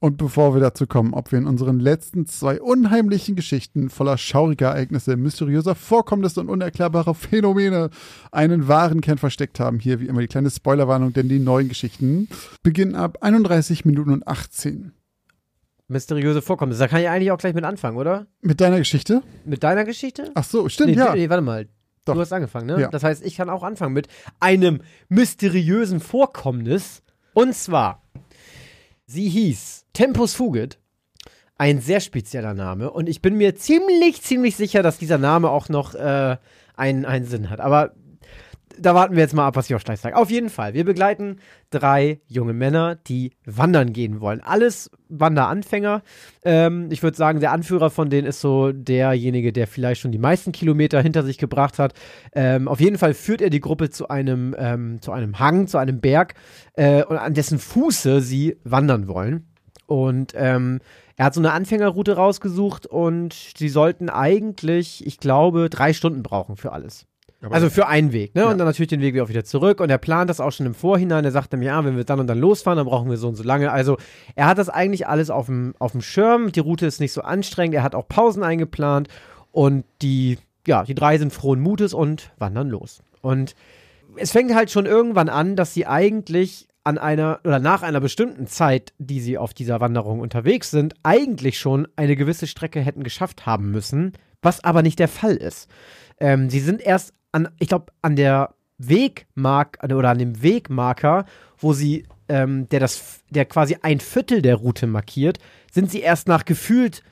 Und bevor wir dazu kommen, ob wir in unseren letzten zwei unheimlichen Geschichten voller schauriger Ereignisse, mysteriöser Vorkommnisse und unerklärbarer Phänomene einen wahren Kern versteckt haben, hier wie immer die kleine Spoilerwarnung, denn die neuen Geschichten beginnen ab 31 Minuten und 18. Mysteriöse Vorkommnisse. Da kann ich eigentlich auch gleich mit anfangen, oder? Mit deiner Geschichte? Mit deiner Geschichte? Ach so, stimmt, nee, ja. Nee, warte mal. Doch. Du hast angefangen, ne? Ja. Das heißt, ich kann auch anfangen mit einem mysteriösen Vorkommnis. Und zwar, sie hieß Tempus Fugit. Ein sehr spezieller Name. Und ich bin mir ziemlich, ziemlich sicher, dass dieser Name auch noch äh, einen, einen Sinn hat. Aber da warten wir jetzt mal ab, was Josh gleich sagt. Auf jeden Fall, wir begleiten drei junge Männer, die wandern gehen wollen. Alles Wanderanfänger. Ähm, ich würde sagen, der Anführer von denen ist so derjenige, der vielleicht schon die meisten Kilometer hinter sich gebracht hat. Ähm, auf jeden Fall führt er die Gruppe zu einem, ähm, zu einem Hang, zu einem Berg, äh, und an dessen Fuße sie wandern wollen. Und ähm, er hat so eine Anfängerroute rausgesucht und sie sollten eigentlich, ich glaube, drei Stunden brauchen für alles. Also für einen Weg, ne? Ja. Und dann natürlich den Weg auch wieder zurück. Und er plant das auch schon im Vorhinein. Er sagt nämlich, ja, wenn wir dann und dann losfahren, dann brauchen wir so und so lange. Also er hat das eigentlich alles auf dem, auf dem Schirm. Die Route ist nicht so anstrengend. Er hat auch Pausen eingeplant. Und die, ja, die drei sind frohen Mutes und wandern los. Und es fängt halt schon irgendwann an, dass sie eigentlich an einer oder nach einer bestimmten Zeit, die sie auf dieser Wanderung unterwegs sind, eigentlich schon eine gewisse Strecke hätten geschafft haben müssen, was aber nicht der Fall ist. Ähm, sie sind erst an, ich glaube, an der Wegmark oder an dem Wegmarker, wo sie, ähm, der das, der quasi ein Viertel der Route markiert, sind sie erst nach gefühlt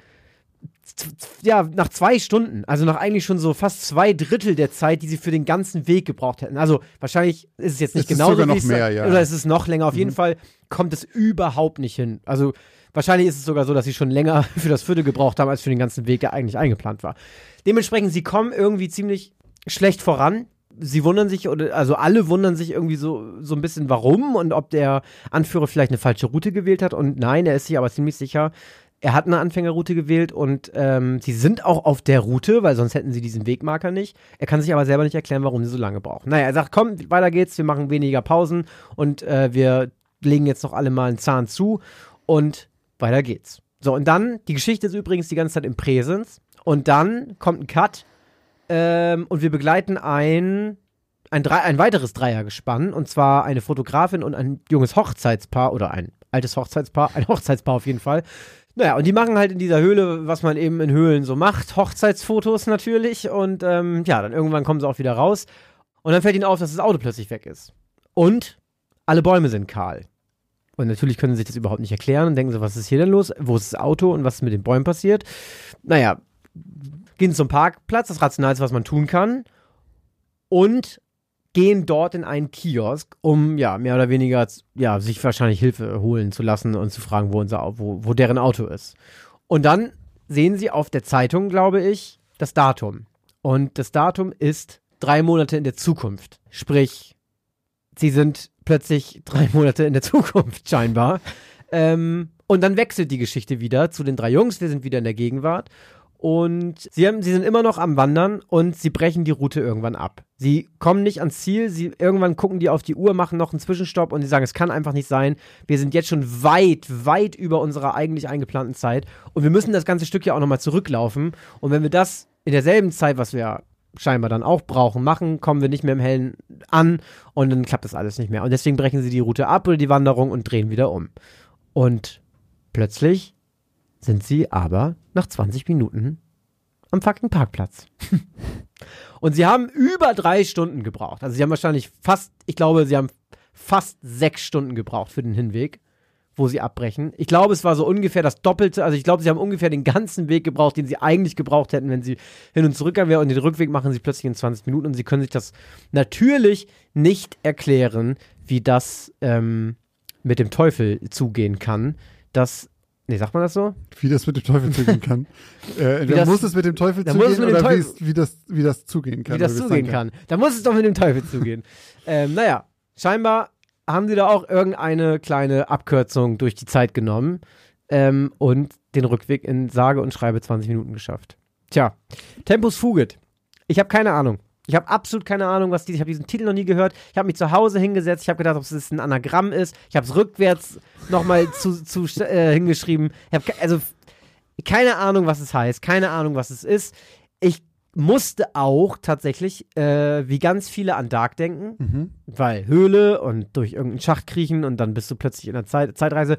ja, nach zwei Stunden, also nach eigentlich schon so fast zwei Drittel der Zeit, die sie für den ganzen Weg gebraucht hätten. Also wahrscheinlich ist es jetzt nicht genau sogar so, noch mehr, ja. Oder ist es noch länger? Auf jeden Fall kommt es überhaupt nicht hin. Also wahrscheinlich ist es sogar so, dass sie schon länger für das Viertel gebraucht haben, als für den ganzen Weg, der eigentlich eingeplant war. Dementsprechend, sie kommen irgendwie ziemlich schlecht voran. Sie wundern sich, oder also alle wundern sich irgendwie so, so ein bisschen, warum und ob der Anführer vielleicht eine falsche Route gewählt hat. Und nein, er ist sich aber ziemlich sicher, er hat eine Anfängerroute gewählt und ähm, sie sind auch auf der Route, weil sonst hätten sie diesen Wegmarker nicht. Er kann sich aber selber nicht erklären, warum sie so lange brauchen. Naja, er sagt, komm, weiter geht's, wir machen weniger Pausen und äh, wir legen jetzt noch alle mal einen Zahn zu und weiter geht's. So, und dann, die Geschichte ist übrigens die ganze Zeit im Präsens und dann kommt ein Cut ähm, und wir begleiten ein, ein, Drei, ein weiteres Dreiergespann und zwar eine Fotografin und ein junges Hochzeitspaar oder ein altes Hochzeitspaar, ein Hochzeitspaar auf jeden Fall. Naja, und die machen halt in dieser Höhle, was man eben in Höhlen so macht, Hochzeitsfotos natürlich und ähm, ja, dann irgendwann kommen sie auch wieder raus und dann fällt ihnen auf, dass das Auto plötzlich weg ist. Und alle Bäume sind kahl. Und natürlich können sie sich das überhaupt nicht erklären und denken so, was ist hier denn los? Wo ist das Auto und was ist mit den Bäumen passiert? Naja, gehen zum Parkplatz, das Rationalste, was man tun kann, und gehen dort in einen Kiosk, um ja mehr oder weniger ja sich wahrscheinlich Hilfe holen zu lassen und zu fragen, wo unser wo, wo deren Auto ist. Und dann sehen sie auf der Zeitung, glaube ich, das Datum. Und das Datum ist drei Monate in der Zukunft. Sprich, sie sind plötzlich drei Monate in der Zukunft scheinbar. Ähm, und dann wechselt die Geschichte wieder zu den drei Jungs. Wir sind wieder in der Gegenwart. Und sie, haben, sie sind immer noch am Wandern und sie brechen die Route irgendwann ab. Sie kommen nicht ans Ziel, sie irgendwann gucken die auf die Uhr, machen noch einen Zwischenstopp und sie sagen, es kann einfach nicht sein. Wir sind jetzt schon weit, weit über unserer eigentlich eingeplanten Zeit und wir müssen das ganze Stück ja auch nochmal zurücklaufen. Und wenn wir das in derselben Zeit, was wir scheinbar dann auch brauchen, machen, kommen wir nicht mehr im Hellen an und dann klappt das alles nicht mehr. Und deswegen brechen sie die Route ab oder die Wanderung und drehen wieder um. Und plötzlich sind sie aber nach 20 Minuten am fucking Parkplatz. und sie haben über drei Stunden gebraucht. Also sie haben wahrscheinlich fast, ich glaube, sie haben fast sechs Stunden gebraucht für den Hinweg, wo sie abbrechen. Ich glaube, es war so ungefähr das Doppelte. Also ich glaube, sie haben ungefähr den ganzen Weg gebraucht, den sie eigentlich gebraucht hätten, wenn sie hin und zurück wären. Und den Rückweg machen sie plötzlich in 20 Minuten. Und sie können sich das natürlich nicht erklären, wie das ähm, mit dem Teufel zugehen kann, dass Nee, sagt man das so? Wie das mit dem Teufel zugehen kann. äh, Wie das- muss es mit dem Teufel zugehen mit dem oder wie, Teufel- wie, das, wie das zugehen kann. Wie das zugehen sein kann. Da muss es doch mit dem Teufel zugehen. ähm, naja, scheinbar haben sie da auch irgendeine kleine Abkürzung durch die Zeit genommen ähm, und den Rückweg in sage und schreibe 20 Minuten geschafft. Tja, Tempus Fugit. Ich habe keine Ahnung. Ich habe absolut keine Ahnung, was die. Ich habe diesen Titel noch nie gehört. Ich habe mich zu Hause hingesetzt. Ich habe gedacht, ob es ein Anagramm ist. Ich habe es rückwärts nochmal zu, zu äh, hingeschrieben. Ich habe also keine Ahnung, was es heißt. Keine Ahnung, was es ist. Ich musste auch tatsächlich, äh, wie ganz viele an Dark denken, Mhm. weil Höhle und durch irgendeinen Schacht kriechen und dann bist du plötzlich in der Zeit, Zeitreise.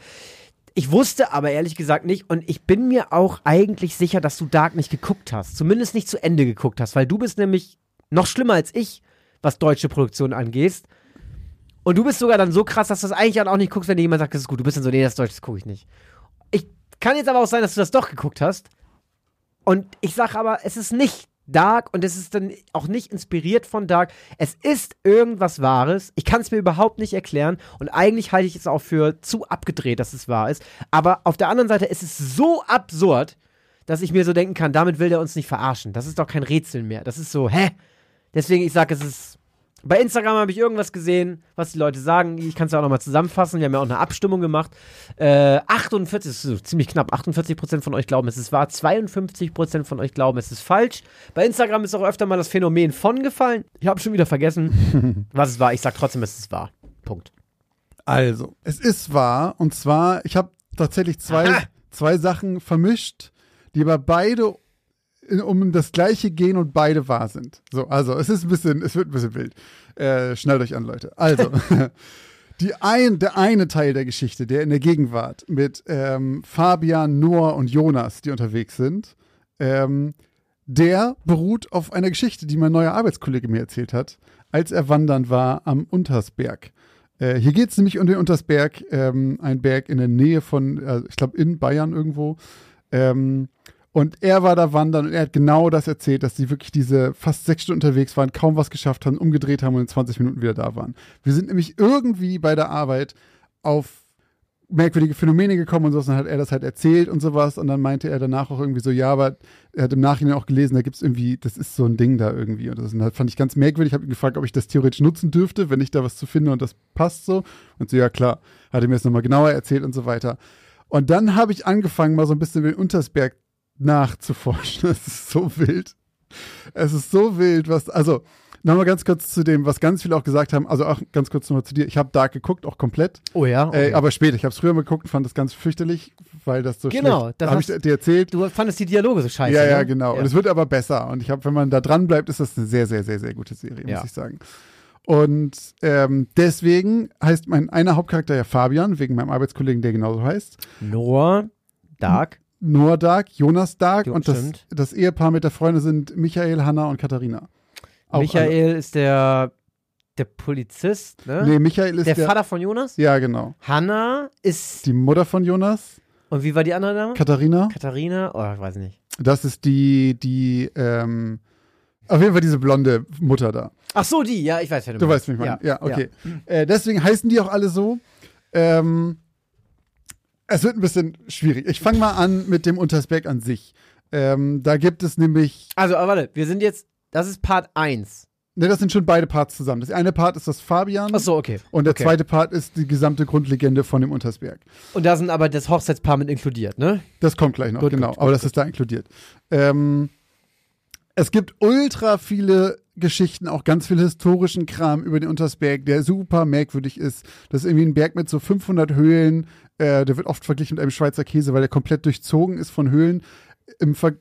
Ich wusste aber ehrlich gesagt nicht und ich bin mir auch eigentlich sicher, dass du Dark nicht geguckt hast. Zumindest nicht zu Ende geguckt hast, weil du bist nämlich noch schlimmer als ich, was deutsche Produktion angeht. Und du bist sogar dann so krass, dass du das eigentlich auch nicht guckst, wenn dir jemand sagt, das ist gut. Du bist dann so, nee, das Deutsch, das gucke ich nicht. Ich kann jetzt aber auch sein, dass du das doch geguckt hast. Und ich sage aber, es ist nicht Dark und es ist dann auch nicht inspiriert von Dark. Es ist irgendwas Wahres. Ich kann es mir überhaupt nicht erklären und eigentlich halte ich es auch für zu abgedreht, dass es wahr ist. Aber auf der anderen Seite ist es so absurd, dass ich mir so denken kann, damit will der uns nicht verarschen. Das ist doch kein Rätsel mehr. Das ist so, hä? Deswegen, ich sage, es ist. Bei Instagram habe ich irgendwas gesehen, was die Leute sagen. Ich kann es ja auch nochmal zusammenfassen. Wir haben ja auch eine Abstimmung gemacht. Äh, 48, das ist ziemlich knapp. 48% von euch glauben, es ist wahr. 52% von euch glauben, es ist falsch. Bei Instagram ist auch öfter mal das Phänomen von gefallen. Ich habe schon wieder vergessen, was es war. Ich sage trotzdem, es ist wahr. Punkt. Also, es ist wahr. Und zwar, ich habe tatsächlich zwei, Aha. zwei Sachen vermischt, die aber beide um das gleiche gehen und beide wahr sind. So, also es ist ein bisschen, es wird ein bisschen wild. Äh, schnallt euch an, Leute. Also, die ein, der eine Teil der Geschichte, der in der Gegenwart mit ähm, Fabian, Noah und Jonas, die unterwegs sind, ähm, der beruht auf einer Geschichte, die mein neuer Arbeitskollege mir erzählt hat, als er wandern war am Untersberg. Äh, hier geht es nämlich um den Untersberg, ähm, ein Berg in der Nähe von, äh, ich glaube, in Bayern irgendwo. Ähm, und er war da wandern und er hat genau das erzählt, dass sie wirklich diese fast sechs Stunden unterwegs waren, kaum was geschafft haben, umgedreht haben und in 20 Minuten wieder da waren. Wir sind nämlich irgendwie bei der Arbeit auf merkwürdige Phänomene gekommen und sowas, dann hat er das halt erzählt und sowas und dann meinte er danach auch irgendwie so, ja, aber er hat im Nachhinein auch gelesen, da gibt es irgendwie, das ist so ein Ding da irgendwie und das und fand ich ganz merkwürdig, ich habe ihn gefragt, ob ich das theoretisch nutzen dürfte, wenn ich da was zu finde und das passt so und so, ja klar, hat er mir das nochmal genauer erzählt und so weiter. Und dann habe ich angefangen, mal so ein bisschen den Untersberg nachzuforschen. Es ist so wild. Es ist so wild, was, also, nochmal ganz kurz zu dem, was ganz viele auch gesagt haben, also auch ganz kurz nochmal zu dir. Ich habe Dark geguckt, auch komplett, Oh ja. äh, aber später. Ich habe es früher mal geguckt und fand das ganz fürchterlich, weil das so Genau, das habe ich dir erzählt. du fandest die Dialoge so scheiße. ja, ja, ne? genau. Ja. Und es wird aber besser. Und ich habe, wenn man da dran bleibt, ist das eine sehr, sehr, sehr, sehr gute Serie, Ja. muss ich sagen. Und ähm, deswegen heißt mein einer Hauptcharakter ja Fabian, wegen meinem Arbeitskollegen, der genauso heißt. Noah, Dark. Noah Dark, Jonas Dark Jo, und das, stimmt. das Ehepaar mit der Freundin sind Michael, Hanna und Katharina. Auch Michael ist der, der Polizist, ne? alle. Nee, Michael ist der, der, Vater von Jonas. Ja, genau. Hanna ist. Die Mutter von Jonas, und wie war die andere Dame? Katharina. Katharina? Oh, ich weiß nicht. Das ist die, die, ähm, auf jeden Fall diese blonde Mutter da. Ach so, die, ja, ich weiß, wer Du weißt, wie ich meine. Ja, okay. Äh, deswegen heißen die auch alle so. Ähm, es wird ein bisschen schwierig. Ich fange mal an mit dem Untersberg an sich. Ähm, da gibt es nämlich, Also, aber warte, wir sind jetzt. Das ist Part 1. ne, das sind schon beide Parts zusammen. Das eine Part ist das Fabian Ach so, okay. und der okay. zweite Part ist die gesamte Grundlegende von dem Untersberg. Und da sind aber das Hochzeitspaar mit inkludiert, ne? Das kommt gleich noch, Gut, genau. gut, aber das ist da inkludiert. Ähm, es gibt ultra viele Geschichten, auch ganz viel historischen Kram über den Untersberg, der super merkwürdig ist. Das ist irgendwie ein Berg mit so 500 Höhlen. Äh, der wird oft verglichen mit einem Schweizer Käse, weil der komplett durchzogen ist von Höhlen.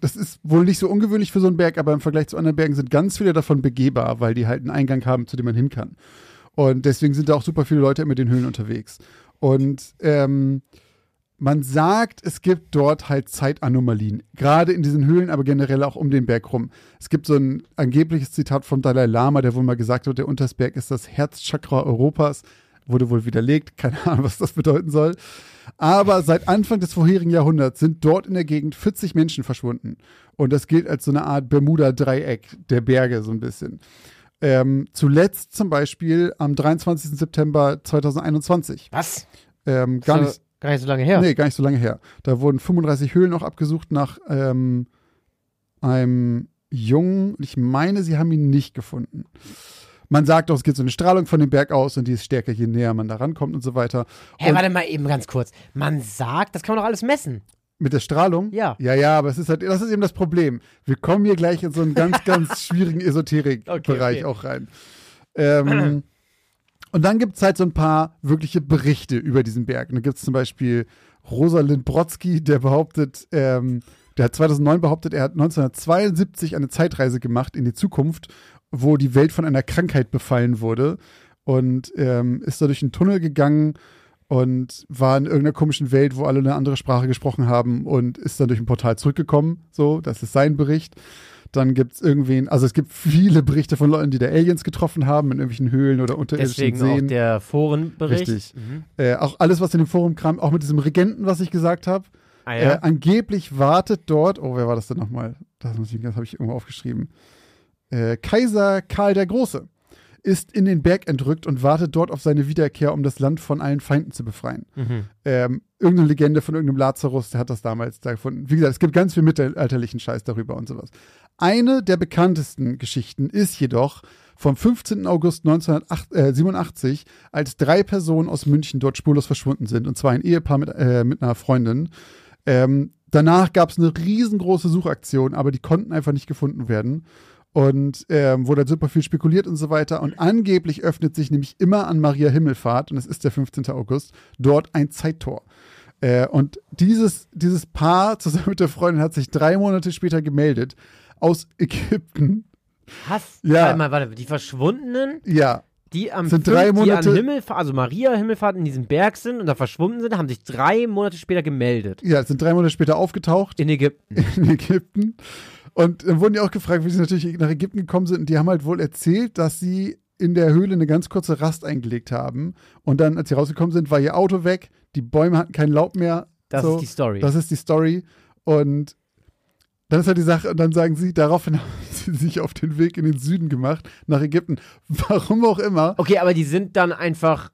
Das ist wohl nicht so ungewöhnlich für so einen Berg, aber im Vergleich zu anderen Bergen sind ganz viele davon begehbar, weil die halt einen Eingang haben, zu dem man hin kann. Und deswegen sind da auch super viele Leute mit den Höhlen unterwegs. Und ähm, man sagt, es gibt dort halt Zeitanomalien. Gerade in diesen Höhlen, aber generell auch um den Berg rum. Es gibt so ein angebliches Zitat vom Dalai Lama, der wohl mal gesagt hat, der Untersberg ist das Herzchakra Europas. Wurde wohl widerlegt. Keine Ahnung, was das bedeuten soll. Aber seit Anfang des vorherigen Jahrhunderts sind dort in der Gegend 40 Menschen verschwunden. Und das gilt als so eine Art Bermuda-Dreieck der Berge, so ein bisschen. Ähm, zuletzt zum Beispiel am 23. September 2021. Was? Ähm, gar So. nicht Gar nicht so lange her. Nee, gar nicht so lange her. Da wurden 35 Höhlen auch abgesucht nach ähm, einem Jungen. Ich meine, sie haben ihn nicht gefunden. Man sagt auch, es geht so eine Strahlung von dem Berg aus und die ist stärker, je näher man da rankommt und so weiter. Hä, und warte mal eben ganz kurz. Man sagt, das kann man doch alles messen. mit der Strahlung? Ja. Ja, ja, aber es ist halt, das ist eben das Problem. Wir kommen hier gleich in so einen ganz, ganz schwierigen Esoterik-Bereich Okay, okay. auch rein. Ähm, und dann gibt es halt so ein paar wirkliche Berichte über diesen Berg. Und da gibt es zum Beispiel Rosalind Brodsky, der behauptet, ähm, der hat 2009 behauptet, er hat 1972 eine Zeitreise gemacht in die Zukunft, wo die Welt von einer Krankheit befallen wurde und ähm, ist da durch einen Tunnel gegangen und war in irgendeiner komischen Welt, wo alle eine andere Sprache gesprochen haben und ist dann durch ein Portal zurückgekommen. So, das ist sein Bericht. Dann gibt es irgendwen, also es gibt viele Berichte von Leuten, die da Aliens getroffen haben in irgendwelchen Höhlen oder unterirdischen Deswegen auch Seen. der Forenbericht. Richtig. Mhm. Äh, auch alles, was in dem Forum kam, auch mit diesem Regenten, was ich gesagt habe. Ah, Äh, ja. angeblich wartet dort, oh, wer war das denn nochmal? Das, muss ich- das habe ich irgendwo aufgeschrieben. Äh, Kaiser Karl der Große ist in den Berg entrückt und wartet dort auf seine Wiederkehr, um das Land von allen Feinden zu befreien. mhm. Ähm, irgendeine Legende von irgendeinem Lazarus, der hat das damals da gefunden. Wie gesagt, es gibt ganz viel mittelalterlichen Scheiß darüber und sowas. Eine der bekanntesten Geschichten ist jedoch vom 15. August 1987, als drei Personen aus München dort spurlos verschwunden sind, und zwar ein Ehepaar mit, äh, mit einer Freundin. Ähm, danach gab es eine riesengroße Suchaktion, aber die konnten einfach nicht gefunden werden. Und ähm, wurde halt super viel spekuliert und so weiter. Und angeblich öffnet sich nämlich immer an Maria Himmelfahrt, und es ist der 15. August, dort ein Zeittor. Äh, und dieses, dieses Paar zusammen mit der Freundin hat sich drei Monate später gemeldet aus Ägypten. Was? Ja. Warte mal, warte, die Verschwundenen, Ja, die am Sind drei die Monate- an Himmelfahrt, also Maria Himmelfahrt in diesem Berg sind und da verschwunden sind, haben sich drei Monate später gemeldet. ja, sind drei Monate später aufgetaucht In Ägypten. in Ägypten. Und dann wurden die auch gefragt, wie sie natürlich nach Ägypten gekommen sind. Und die haben halt wohl erzählt, dass sie in der Höhle eine ganz kurze Rast eingelegt haben. Und dann, als sie rausgekommen sind, war ihr Auto weg. Die Bäume hatten kein Laub mehr. Das so. ist die Story. Das ist die Story. Und dann ist halt die Sache, und dann sagen sie, daraufhin haben sie sich auf den Weg in den Süden gemacht, nach Ägypten. Warum auch immer. okay, aber die sind dann einfach,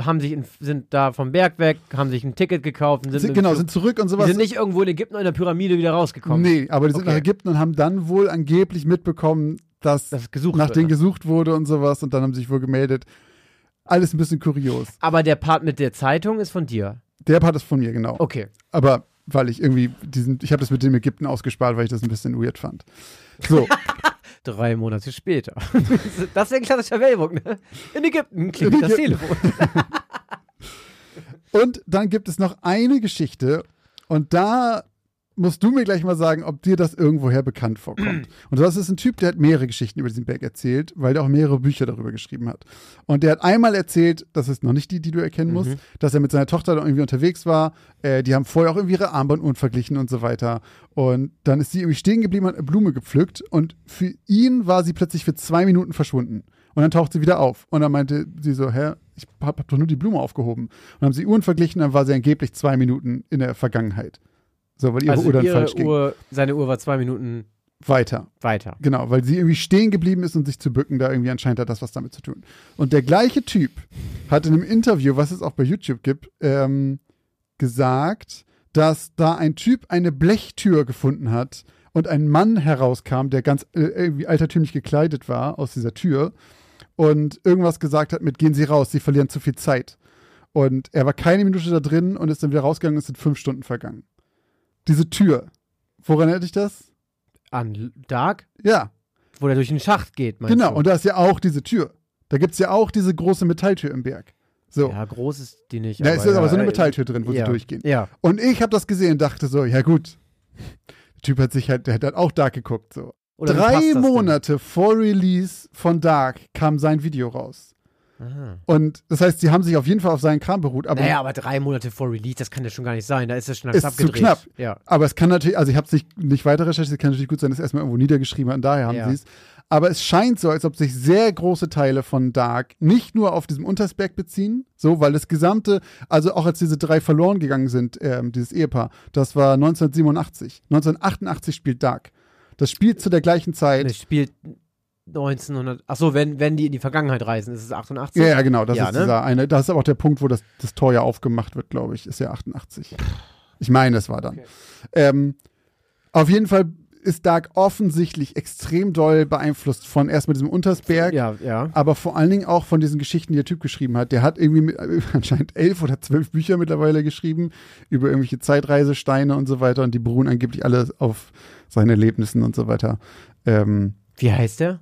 haben sich in, sind da vom Berg weg, haben sich ein Ticket gekauft und sind, dem genau, sind zurück und die sowas. sind nicht irgendwo in Ägypten in der Pyramide wieder rausgekommen. Nee, aber die sind Okay. nach Ägypten und haben dann wohl angeblich mitbekommen, dass Das nach denen ne? gesucht wurde und sowas. Und dann haben sie sich wohl gemeldet. Alles ein bisschen kurios. Aber der Part mit der Zeitung ist von dir. Der Part ist von mir, genau. Okay. Aber weil ich irgendwie diesen, ich habe das mit dem Ägypten ausgespart, weil ich das ein bisschen weird fand. So, Drei Monate später. das ist ein klassischer Wellbock, ne? In Ägypten klingelt In das Ägypten. Telefon. und dann gibt es noch eine Geschichte und da musst du mir gleich mal sagen, ob dir das irgendwoher bekannt vorkommt. Und das ist ein Typ, der hat mehrere Geschichten über diesen Berg erzählt, weil der auch mehrere Bücher darüber geschrieben hat. Und der hat einmal erzählt, das ist noch nicht die, die du erkennen musst, dass er mit seiner Tochter irgendwie unterwegs war. Äh, die haben vorher auch irgendwie ihre Armbanduhren verglichen und so weiter. Und dann ist sie irgendwie stehen geblieben, hat eine Blume gepflückt und für ihn war sie plötzlich für zwei Minuten verschwunden. Und dann taucht sie wieder auf. Und dann meinte sie so, hä, ich hab, hab doch nur die Blume aufgehoben. Und dann haben sie Uhren verglichen, dann war sie angeblich zwei Minuten in der Vergangenheit. So, weil ihre Also Uhr dann ihre falsch ging. Uhr, seine Uhr war zwei Minuten Weiter. weiter. Genau, weil sie irgendwie stehen geblieben ist und sich zu bücken, da irgendwie anscheinend hat das was damit zu tun. Und der gleiche Typ hat in einem Interview, was es auch bei YouTube gibt, ähm, gesagt, dass da ein Typ eine Blechtür gefunden hat und ein Mann herauskam, der ganz äh, irgendwie altertümlich gekleidet war aus dieser Tür und irgendwas gesagt hat mit, gehen Sie raus, Sie verlieren zu viel Zeit. Und er war keine Minute da drin und ist dann wieder rausgegangen und es sind fünf Stunden vergangen. Diese Tür, woran erinnert dich das? An Dark, Ja, wo der durch den Schacht geht, meinst Genau, du? und da ist ja auch diese Tür. Da gibt es ja auch diese große Metalltür im Berg. So. Ja, groß ist die nicht. da ist aber so eine ja, Metalltür drin, wo ja. sie durchgehen. Ja. Und ich habe das gesehen und dachte so, ja gut. Der Typ hat sich halt, der hat auch Dark geguckt. So. Oder Drei das denn? Monate vor Release von Dark kam sein Video raus. Aha. Und das heißt, sie haben sich auf jeden Fall auf seinen Kram beruht, aber, Naja, aber drei Monate vor Release, das kann ja schon gar nicht sein. Da ist das schon Ist zu knapp. Ja. aber es kann natürlich, also ich habe es nicht, nicht weiter recherchiert, es kann natürlich gut sein, dass es erstmal irgendwo niedergeschrieben hat und daher haben Ja. sie es. Aber es scheint so, als ob sich sehr große Teile von Dark nicht nur auf diesem Untersberg beziehen, so, weil das gesamte, also auch als diese drei verloren gegangen sind, ähm, dieses Ehepaar, das war 1987. 1988 spielt Dark. Das spielt zu der gleichen Zeit. Es spielt 1900. Achso, wenn, wenn die in die Vergangenheit reisen, ist es 88? Ja, ja, genau. Das Ja, ist ne? dieser eine. Das ist aber auch der Punkt, wo das, das Tor ja aufgemacht wird, glaube ich. Ist ja 88. Ich meine, es war dann. Okay. Ähm, auf jeden Fall ist Dark offensichtlich extrem doll beeinflusst von erstmal diesem Untersberg. Ja, ja. Aber vor allen Dingen auch von diesen Geschichten, die der Typ geschrieben hat. Der hat irgendwie mit, äh, anscheinend elf oder zwölf Bücher mittlerweile geschrieben über irgendwelche Zeitreisesteine und so weiter. Und die beruhen angeblich alle auf seinen Erlebnissen und so weiter. Ähm, Wie heißt der?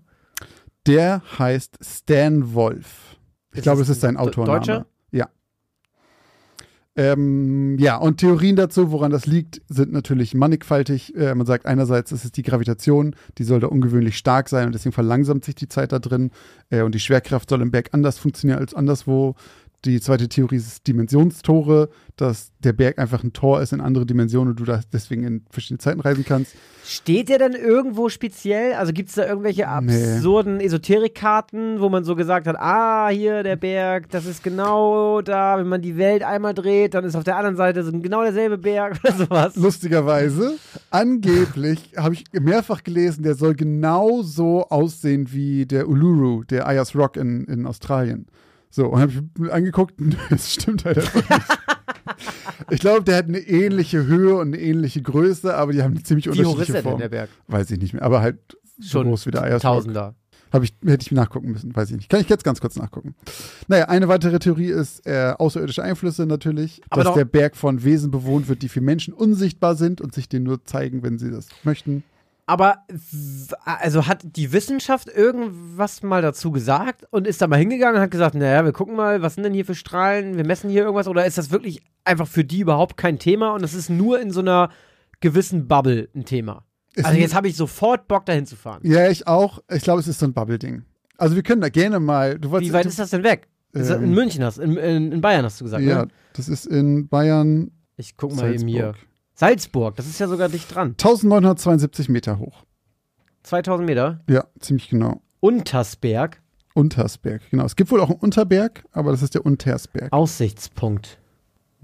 Der heißt Stan Wolf. Ich Ist glaube, es es ist sein Autorname. Deutscher? Ja. Ähm, ja, und Theorien dazu, woran das liegt, sind natürlich mannigfaltig. Äh, man sagt einerseits, es ist die Gravitation, die soll da ungewöhnlich stark sein und deswegen verlangsamt sich die Zeit da drin. Äh, und die Schwerkraft soll im Berg anders funktionieren als anderswo. Die zweite Theorie ist Dimensionstore, dass der Berg einfach ein Tor ist in andere Dimensionen und du da deswegen in verschiedene Zeiten reisen kannst. Steht der denn irgendwo speziell? Also gibt es da irgendwelche Nee. absurden Esoterikkarten, wo man so gesagt hat, ah, hier der Berg, das ist genau da, wenn man die Welt einmal dreht, dann ist auf der anderen Seite so genau derselbe Berg oder sowas. Lustigerweise, angeblich habe ich mehrfach gelesen, der soll genau so aussehen wie der Uluru, der Ayers Rock in, in Australien. So, und habe ich angeguckt, das stimmt halt einfach nicht. Ich glaube, der hat eine ähnliche Höhe und eine ähnliche Größe, aber die haben eine ziemlich Wie hoch ist unterschiedliche der denn, Form. der Berg? Weiß ich nicht mehr, aber halt so Schon groß wie der Rock. Tausender. Hab ich, hätte ich nachgucken müssen, weiß ich nicht. Kann ich jetzt ganz kurz nachgucken. Naja, eine weitere Theorie ist äh, außerirdische Einflüsse natürlich, Aber dass der Berg von Wesen bewohnt wird, die für Menschen unsichtbar sind und sich denen nur zeigen, wenn sie das möchten. Aber also hat die Wissenschaft irgendwas mal dazu gesagt und ist da mal hingegangen und hat gesagt, naja, wir gucken mal, was sind denn hier für Strahlen, wir messen hier irgendwas oder ist das wirklich einfach für die überhaupt kein Thema und es ist nur in so einer gewissen Bubble ein Thema? Ist also jetzt habe ich sofort Bock dahin zu fahren. Ja, ich auch. Ich glaube, es ist so ein Bubble-Ding. Also wir können da gerne mal. Wie weit ist das denn weg? Ist das Ähm, in München hast, in, in, in Bayern hast du gesagt, Ja, ne? das ist in Bayern. Ich guck mal eben hier. Salzburg. Das ist ja sogar dicht dran. 1972 Meter hoch. 2000 Meter. Ja, ziemlich genau. Untersberg, Untersberg, genau. Es gibt wohl auch einen Unterberg, aber das ist der Untersberg. Aussichtspunkt.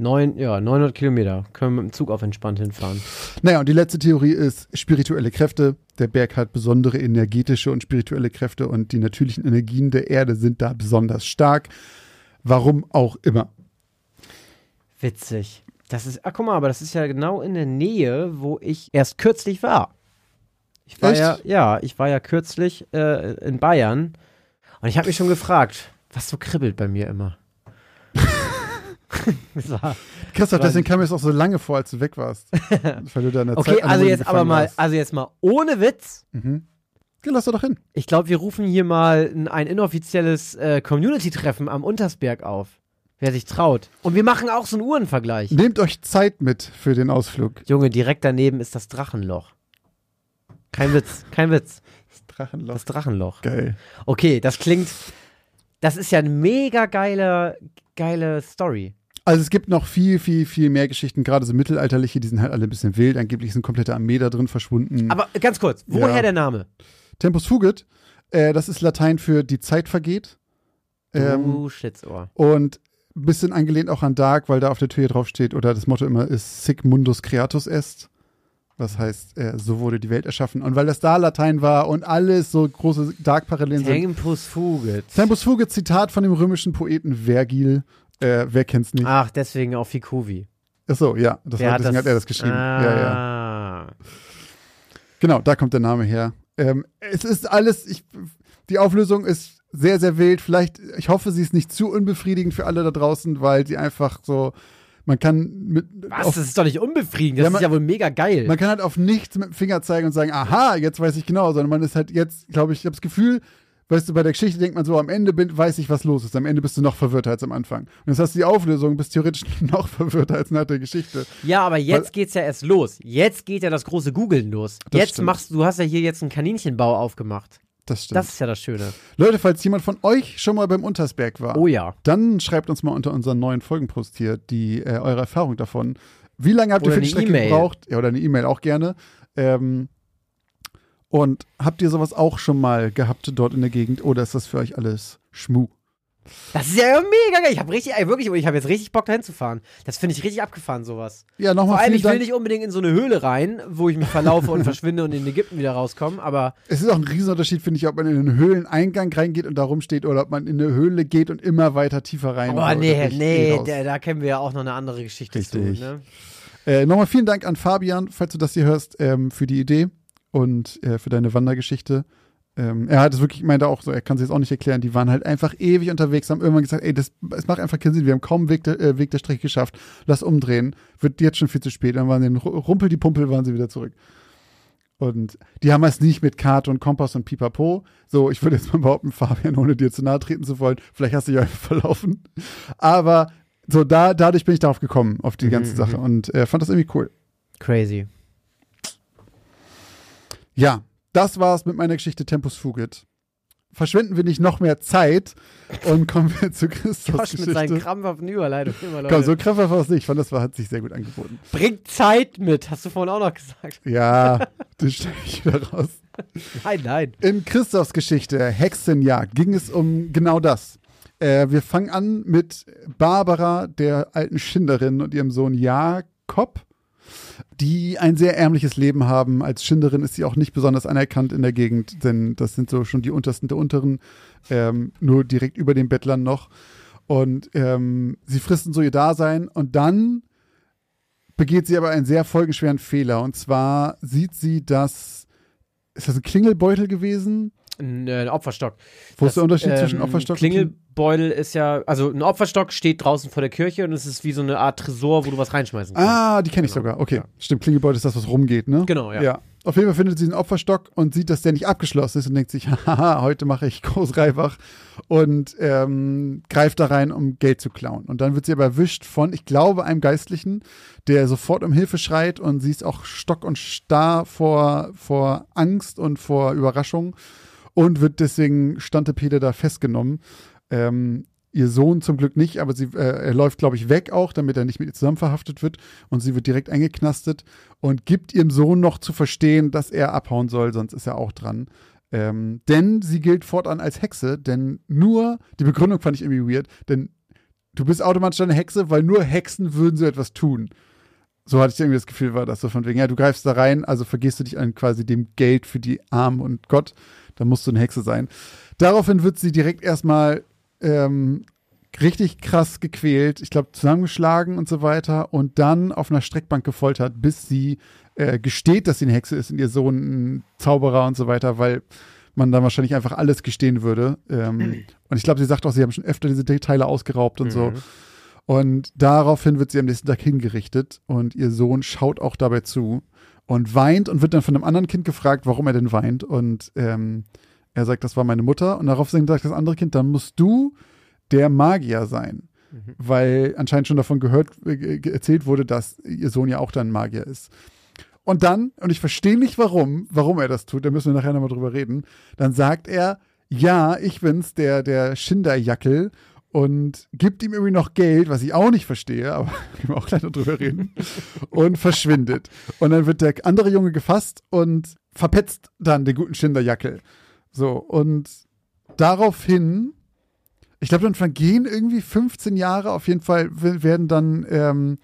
Neun, ja, 900 Kilometer. Können wir mit dem Zug auf entspannt hinfahren. Naja, und die letzte Theorie ist spirituelle Kräfte. Der Berg hat besondere energetische und spirituelle Kräfte und die natürlichen Energien der Erde sind da besonders stark. Warum auch immer. Witzig. Das ist, ach guck mal, aber das ist ja genau in der Nähe, wo ich erst kürzlich war. Ich war Echt? ja, ja, ich war ja kürzlich äh, in Bayern und ich habe mich schon gefragt, was so kribbelt bei mir immer. Das war- Christoph, deswegen kam mir es auch so lange vor, als du weg warst. Weil du da in der okay, Zeit also jetzt aber mal, warst. also jetzt mal ohne Witz. Mhm. Ja, lass doch doch hin. Ich glaube, wir rufen hier mal ein, ein inoffizielles äh, Community-Treffen am Untersberg auf. Wer sich traut. Und wir machen auch so einen Uhrenvergleich. Nehmt euch Zeit mit für den Ausflug. Junge, direkt daneben ist das Drachenloch. Kein Witz, kein Witz. Drachenloch. Das Drachenloch. Geil. Okay, das klingt. Das ist ja eine mega geile, geile Story. Also es gibt noch viel, viel, viel mehr Geschichten, gerade so mittelalterliche, die sind halt alle ein bisschen wild. Angeblich ist eine komplette Armee da drin verschwunden. Aber ganz kurz, woher Ja. der Name? Tempus fugit, äh, das ist Latein für die Zeit vergeht. Ähm, du Shitsohr. Und bisschen angelehnt auch an Dark, weil da auf der Tür hier drauf steht, oder das Motto immer ist Sic mundus creatus est. Was heißt, äh, so wurde die Welt erschaffen. Und weil das da Latein war und alles so große Dark-Parallelen sind. Tempus fugit. Tempus fugit, Zitat von dem römischen Poeten Vergil. Äh, wer kennt's nicht? Ach, deswegen auch Fikuvi. Achso, ja. Das war, deswegen hat, er das geschrieben. Ah. Ja, ja. Genau, da kommt der Name her. Ähm, es ist alles, ich, die Auflösung ist sehr, sehr wild. Vielleicht, ich hoffe, sie ist nicht zu unbefriedigend für alle da draußen, weil sie einfach so, man kann mit, Was? auf, Das ist doch nicht unbefriedigend. Das Ja, man- ist ja wohl mega geil. man kann halt auf nichts mit dem Finger zeigen und sagen, aha, jetzt weiß ich genau, sondern man ist halt jetzt, glaube ich, ich habe das Gefühl, weißt du, bei der Geschichte denkt man so, am Ende bin, weiß ich, was los ist. Am Ende bist du noch verwirrter als am Anfang. Und jetzt hast du die Auflösung, bist theoretisch noch verwirrter als nach der Geschichte. ja, aber jetzt geht's ja erst los. Jetzt geht ja das große Googeln los. Jetzt stimmt. machst du, du hast ja hier jetzt einen Kaninchenbau aufgemacht. Das stimmt. Das ist ja das Schöne. Leute, falls jemand von euch schon mal beim Untersberg war, Oh ja. dann schreibt uns mal unter unseren neuen Folgenpost hier die, äh, eure Erfahrung davon. Wie lange habt ihr Oder für die eine Strecke E-Mail. gebraucht? Ja, oder eine E-Mail auch gerne. Ähm, und habt ihr sowas auch schon mal gehabt dort in der Gegend oder ist das für euch alles Schmu? Das ist ja mega geil. Ich habe richtig, ey, wirklich, ich habe jetzt richtig Bock dahin zu fahren. Das finde ich richtig abgefahren, sowas. Ja, Vor nochmal allem, vielen ich will Dank. nicht unbedingt in so eine Höhle rein, wo ich mich verlaufe und verschwinde und in Ägypten wieder rauskomme, aber Es ist auch ein Riesenunterschied, finde ich, ob man in einen Höhleneingang reingeht und da rumsteht oder ob man in eine Höhle geht und immer weiter tiefer rein. oh nee, eh nee, da, da kennen wir ja auch noch eine andere Geschichte Richtig. zu. Ne? Äh, nochmal vielen Dank an Fabian, falls du das hier hörst, ähm, für die Idee und äh, für deine Wandergeschichte. Ähm, er hat es wirklich, meinte auch so, er kann sich jetzt auch nicht erklären, die waren halt einfach ewig unterwegs, haben irgendwann gesagt, ey, das, es macht einfach keinen Sinn, wir haben kaum Weg der, äh, Weg der Strecke geschafft, lass umdrehen, wird jetzt schon viel zu spät. Dann waren sie Rumpel die Pumpel, waren sie wieder zurück. Und die haben es nicht mit Karte und Kompass und Pipapo. So, ich würde jetzt mal behaupten, Fabian, ohne dir zu nahe treten zu wollen, vielleicht hast du dich ja einfach verlaufen. Aber so, da, dadurch bin ich darauf gekommen, auf die ganze Mhm, Sache und äh, fand das irgendwie cool. Crazy. Ja, das war's mit meiner Geschichte Tempus Fugit. Verschwenden wir nicht noch mehr Zeit und kommen wir zu Christus Josh mit seinen Geschichte. krampfhaften Überleitungen immer, Leute. Komm, so kraftvoll war es nicht. Ich fand, das war, hat sich sehr gut angeboten. Bringt Zeit mit, hast du vorhin auch noch gesagt. Ja, das stelle ich wieder raus. Nein, nein. In Christophs Geschichte Hexenjagd ging es um genau das. Äh, wir fangen an mit Barbara, der alten Schinderin und ihrem Sohn Jakob, die ein sehr ärmliches Leben haben. Als Schinderin ist sie auch nicht besonders anerkannt in der Gegend, denn das sind so schon die untersten der unteren, ähm, nur direkt über den Bettlern noch. Und ähm, sie fristen so ihr Dasein und dann begeht sie aber einen sehr folgenschweren Fehler. Und zwar sieht sie, dass ist das ein Klingelbeutel gewesen? Ein, äh, ein Opferstock. Wo ist der Unterschied ähm, zwischen Opferstock und Klingelbeutel ist ja, also ein Opferstock steht draußen vor der Kirche und es ist wie so eine Art Tresor, wo du was reinschmeißen kannst. Ah, die kenne ich Genau. sogar. Okay, Ja. stimmt. Klingelbeutel ist das, was rumgeht, ne? Genau, ja. Ja. Auf jeden Fall findet sie den Opferstock und sieht, dass der nicht abgeschlossen ist und denkt sich, haha, heute mache ich groß Reibach und ähm, greift da rein, um Geld zu klauen. Und dann wird sie aber erwischt von, ich glaube, einem Geistlichen, der sofort um Hilfe schreit und sie ist auch stock und starr vor, vor Angst und vor Überraschung und wird deswegen Stantepede da festgenommen. Ähm, ihr Sohn zum Glück nicht, aber sie, äh, er läuft, glaube ich, weg auch, damit er nicht mit ihr zusammen verhaftet wird und sie wird direkt eingeknastet und gibt ihrem Sohn noch zu verstehen, dass er abhauen soll, sonst ist er auch dran. Ähm, denn sie gilt fortan als Hexe, denn nur, die Begründung fand ich irgendwie weird, denn du bist automatisch eine Hexe, weil nur Hexen würden so etwas tun. So hatte ich irgendwie das Gefühl, war das so von wegen, ja, du greifst da rein, also vergehst du dich an quasi dem Geld für die Armen und Gott, dann musst du eine Hexe sein. Daraufhin wird sie direkt erstmal ähm, richtig krass gequält, ich glaube zusammengeschlagen und so weiter und dann auf einer Streckbank gefoltert, bis sie äh, gesteht, dass sie eine Hexe ist und ihr Sohn ein Zauberer und so weiter, weil man dann wahrscheinlich einfach alles gestehen würde. Ähm, und ich glaube, sie sagt auch, sie haben schon öfter diese Teile ausgeraubt und so. Mhm. Und daraufhin wird sie am nächsten Tag hingerichtet und ihr Sohn schaut auch dabei zu und weint und wird dann von einem anderen Kind gefragt, warum er denn weint. Und ähm, er sagt, das war meine Mutter. Und daraufhin sagt das andere Kind, dann musst du der Magier sein. Mhm. Weil anscheinend schon davon gehört, äh, erzählt wurde, dass ihr Sohn ja auch dann Magier ist. Und dann, und ich verstehe nicht warum, warum er das tut, da müssen wir nachher nochmal drüber reden, dann sagt er, ja, ich bin's, der, der Schinderjackel und gibt ihm irgendwie noch Geld, was ich auch nicht verstehe, aber können wir auch gleich noch drüber reden, und verschwindet. Und dann wird der andere Junge gefasst und verpetzt dann den guten Schinderjackel. So, und daraufhin, ich glaube, dann vergehen irgendwie 15 Jahre, auf jeden Fall werden dann, ähm,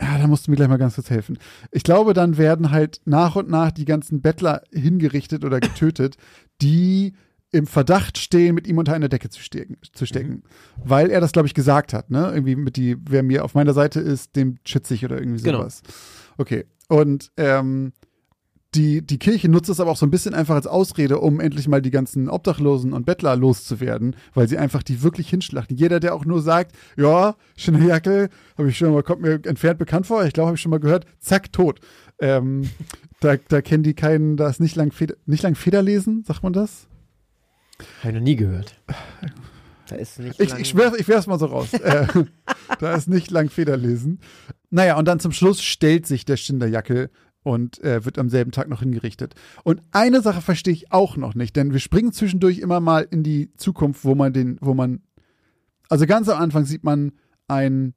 ja, da musst du mir gleich mal ganz kurz helfen. Ich glaube, dann werden halt nach und nach die ganzen Bettler hingerichtet oder getötet, die im Verdacht stehen, mit ihm unter einer Decke zu stecken, zu stecken. Weil er das, glaube ich, gesagt hat, ne? Irgendwie mit die, wer mir auf meiner Seite ist, dem schütze ich oder irgendwie Genau. sowas. Okay. Und ähm, die, die Kirche nutzt es aber auch so ein bisschen einfach als Ausrede, um endlich mal die ganzen Obdachlosen und Bettler loszuwerden, weil sie einfach die wirklich hinschlachten. Jeder, der auch nur sagt, ja, schöne Jacke, habe ich schon mal, kommt mir entfernt bekannt vor, ich glaube, habe ich schon mal gehört, zack, tot. Ähm, da, da kennen die keinen, da ist nicht lang, Feder, nicht lang Federlesen, sagt man das? Habe ich noch nie gehört. Da ist nicht Ich, lang- ich, schwör, ich werf's mal so raus. äh, da ist nicht lang Federlesen. Naja, und dann zum Schluss stellt sich der Schinderjackel und äh, wird am selben Tag noch hingerichtet. Und eine Sache verstehe ich auch noch nicht, denn wir springen zwischendurch immer mal in die Zukunft, wo man den, wo man, also ganz am Anfang sieht man einen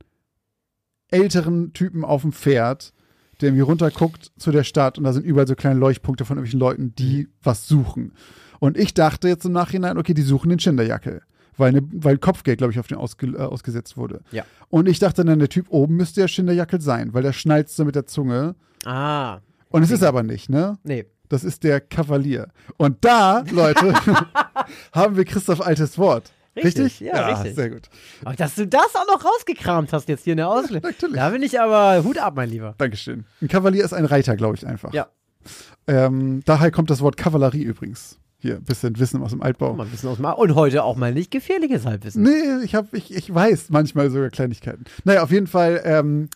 älteren Typen auf dem Pferd, der irgendwie runterguckt zu der Stadt und da sind überall so kleine Leuchtpunkte von irgendwelchen Leuten, die was suchen. Und ich dachte jetzt im Nachhinein, okay, die suchen den Schinderjackel. Weil, ne, weil Kopfgeld, glaube ich, auf den ausge, äh, ausgesetzt wurde. Ja. Und ich dachte dann, der Typ oben müsste ja Schinderjackel sein, weil der schnalzt so mit der Zunge. Ah, Und es ist er aber nicht, ne? nee. Das ist der Kavalier. Und da, Leute, haben wir Christoph altes Wort. Richtig, Richtig? ja, richtig. Sehr gut. Aber dass du das auch noch rausgekramt hast jetzt hier in der Ausstellung. Natürlich. Da bin ich aber Hut ab, mein Lieber. Dankeschön. Ein Kavalier ist ein Reiter, glaube ich, einfach. Ja. Ähm, daher kommt das Wort Kavallerie übrigens. Hier, ein bisschen Wissen aus dem Altbau. Mal ein bisschen aus dem Und heute auch mal nicht gefährliches Halbwissen. Nee, ich, hab, ich, ich weiß manchmal sogar Kleinigkeiten. Naja, auf jeden Fall ähm,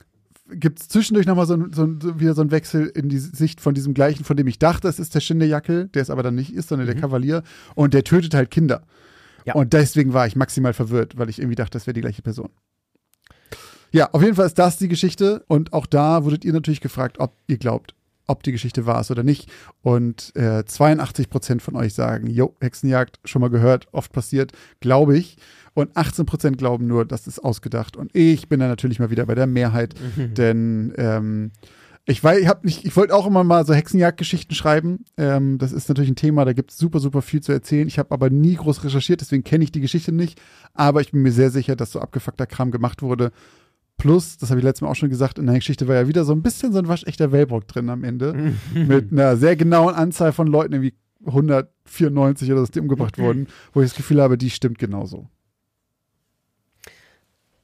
gibt es zwischendurch nochmal so, so, wieder so einen Wechsel in die Sicht von diesem gleichen, von dem ich dachte, es ist der Schinderjackel, der es aber dann nicht ist, sondern der Kavalier. Und der tötet halt Kinder. Mhm. Ja. Und deswegen war ich maximal verwirrt, weil ich irgendwie dachte, das wäre die gleiche Person. Ja, auf jeden Fall ist das die Geschichte. Und auch da wurdet ihr natürlich gefragt, ob ihr glaubt, ob die Geschichte wahr ist oder nicht. Und äh, 82 Prozent von euch sagen, jo, Hexenjagd, schon mal gehört, oft passiert, glaube ich. Und 18 Prozent glauben nur, das ist ausgedacht. Und ich bin da natürlich mal wieder bei der Mehrheit, denn ähm, ich weiß, ich habe nicht, ich wollte auch immer mal so Hexenjagdgeschichten schreiben. Ähm, das ist natürlich ein Thema, da gibt es super, super viel zu erzählen. Ich habe aber nie groß recherchiert, deswegen kenne ich die Geschichte nicht. Aber ich bin mir sehr sicher, dass so abgefuckter Kram gemacht wurde. Plus, das habe ich letztes Mal auch schon gesagt, in der Geschichte war ja wieder so ein bisschen so ein waschechter Wellbrock drin am Ende. mit einer sehr genauen Anzahl von Leuten, irgendwie 194 oder so, die umgebracht wurden, wo ich das Gefühl habe, die stimmt genauso.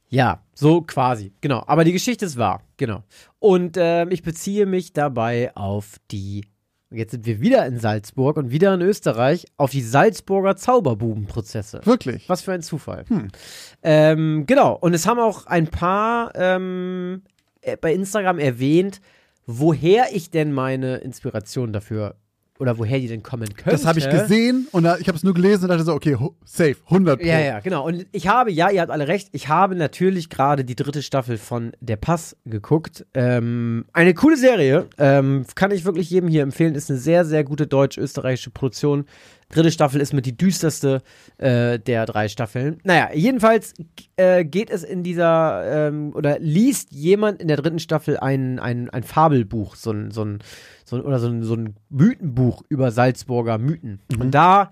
Ja, so quasi, genau. Aber die Geschichte ist wahr, genau. Und ähm, ich beziehe mich dabei auf die, jetzt sind wir wieder in Salzburg und wieder in Österreich, auf die Salzburger Zauberbubenprozesse. Wirklich. Was für ein Zufall. Hm. Ähm, genau, und es haben auch ein paar ähm, äh, bei Instagram erwähnt, woher ich denn meine Inspiration dafür oder woher die denn kommen könnte. Das habe ich gesehen und ich habe es nur gelesen und dachte so, okay, safe, 100 Pro. Ja, ja, genau. Und ich habe, ja, ihr habt alle recht, ich habe natürlich gerade die dritte Staffel von Der Pass geguckt. Ähm, eine coole Serie, ähm, kann ich wirklich jedem hier empfehlen, ist eine sehr, sehr gute deutsch-österreichische Produktion. Dritte Staffel ist mit die düsterste äh, der drei Staffeln. Naja, jedenfalls äh, geht es in dieser, ähm, oder liest jemand in der dritten Staffel ein, ein, ein Fabelbuch, so ein, so ein, so oder so ein, so ein Mythenbuch über Salzburger Mythen. Und da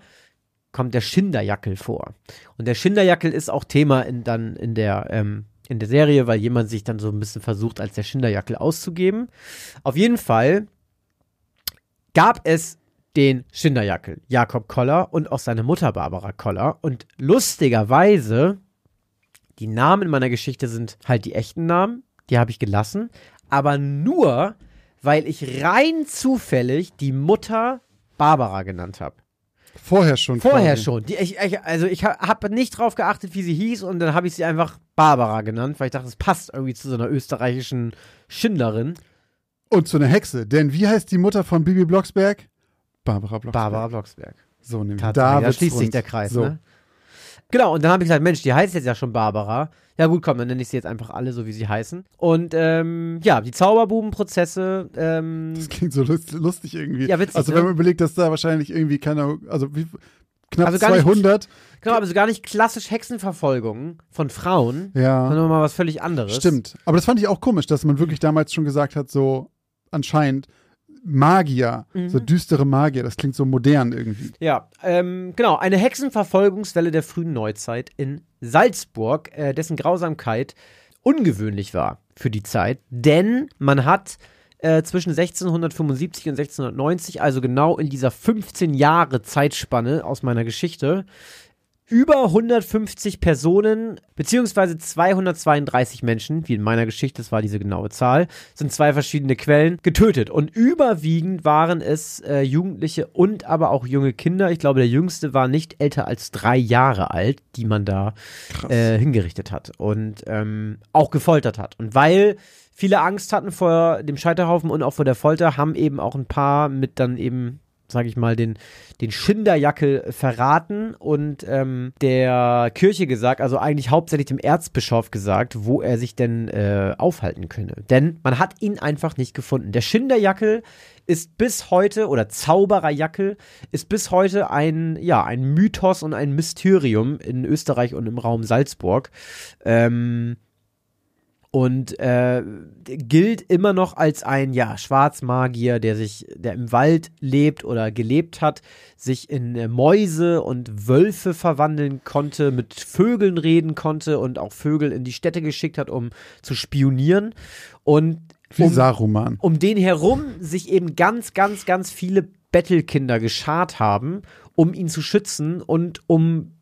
kommt der Schinderjackel vor. Und der Schinderjackel ist auch Thema in, dann in der, ähm, in der Serie, weil jemand sich dann so ein bisschen versucht, als der Schinderjackel auszugeben. Auf jeden Fall gab es den Schinderjackel, Jakob Koller und auch seine Mutter Barbara Koller. Und lustigerweise, die Namen in meiner Geschichte sind halt die echten Namen, die habe ich gelassen, aber nur, weil ich rein zufällig die Mutter Barbara genannt habe. Vorher schon. Vorher quasi. schon. Die, ich, ich, also ich ha- habe nicht drauf geachtet, wie sie hieß und dann habe ich sie einfach Barbara genannt, weil ich dachte, es passt irgendwie zu so einer österreichischen Schinderin. Und zu einer Hexe. Denn wie heißt die Mutter von Bibi Blocksberg? Barbara Blocksberg. Barbara Blocksberg. So nämlich. Da, da schließt sich der Kreis, So. ne? Genau, und dann habe ich gesagt, Mensch, die heißt jetzt ja schon Barbara. Ja gut, komm, dann nenne ich sie jetzt einfach alle so, wie sie heißen. Und ähm, ja, die Zauberbubenprozesse, ähm, Das klingt so lust- lustig irgendwie. Ja, witzig, Also ne? wenn man überlegt, dass da wahrscheinlich irgendwie, keine also wie, knapp Also gar nicht- 200. genau, aber so gar nicht klassisch Hexenverfolgung von Frauen, Ja. sondern mal was völlig anderes. Stimmt. Aber das fand ich auch komisch, dass man wirklich damals schon gesagt hat, so anscheinend Magier, Mhm. so düstere Magier, das klingt so modern irgendwie. Ja, ähm, genau, eine Hexenverfolgungswelle der frühen Neuzeit in Salzburg, äh, dessen Grausamkeit ungewöhnlich war für die Zeit, denn man hat äh, zwischen 1675 und 1690, also genau in dieser 15 Jahre Zeitspanne aus meiner Geschichte, über 150 Personen, beziehungsweise 232 Menschen, wie in meiner Geschichte, das war diese genaue Zahl, sind zwei verschiedene Quellen, getötet. Und überwiegend waren es äh, Jugendliche und aber auch junge Kinder. Ich glaube, der jüngste war nicht älter als drei Jahre alt, die man da äh, hingerichtet hat und ähm, auch gefoltert hat. Und weil viele Angst hatten vor dem Scheiterhaufen und auch vor der Folter, haben eben auch ein paar mit dann eben sage ich mal, den, den Schinderjackel verraten und ähm, der Kirche gesagt, also eigentlich hauptsächlich dem Erzbischof gesagt, wo er sich denn äh, aufhalten könne. Denn man hat ihn einfach nicht gefunden. Der Schinderjackel ist bis heute, oder Zaubererjackel, ist bis heute ein, ja, ein Mythos und ein Mysterium in Österreich und im Raum Salzburg. Ähm, und äh, gilt immer noch als ein ja Schwarzmagier, der sich, der im Wald lebt oder gelebt hat, sich in äh, Mäuse und Wölfe verwandeln konnte, mit Vögeln reden konnte und auch Vögel in die Städte geschickt hat, um zu spionieren und um, Saruman. um den herum sich eben ganz, ganz, ganz viele Bettelkinder geschart haben, um ihn zu schützen und um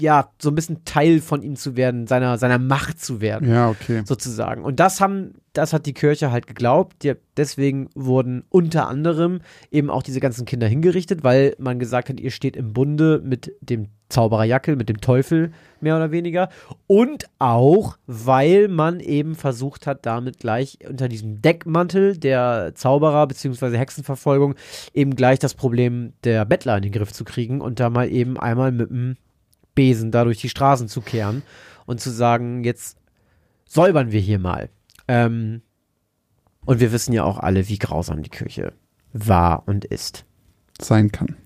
ja, so ein bisschen Teil von ihm zu werden, seiner, seiner Macht zu werden Ja, okay. sozusagen. Und das haben, das hat die Kirche halt geglaubt. Die, deswegen wurden unter anderem eben auch diese ganzen Kinder hingerichtet, weil man gesagt hat, ihr steht im Bunde mit dem Zauberer Jackel, mit dem Teufel, mehr oder weniger. Und auch, weil man eben versucht hat, damit gleich unter diesem Deckmantel der Zauberer bzw. Hexenverfolgung eben gleich das Problem der Bettler in den Griff zu kriegen und da mal eben einmal mit dem Besen da durch die Straßen zu kehren und zu sagen, jetzt säubern wir hier mal. Ähm, und wir wissen ja auch alle, wie grausam die Kirche war und ist. Sein kann.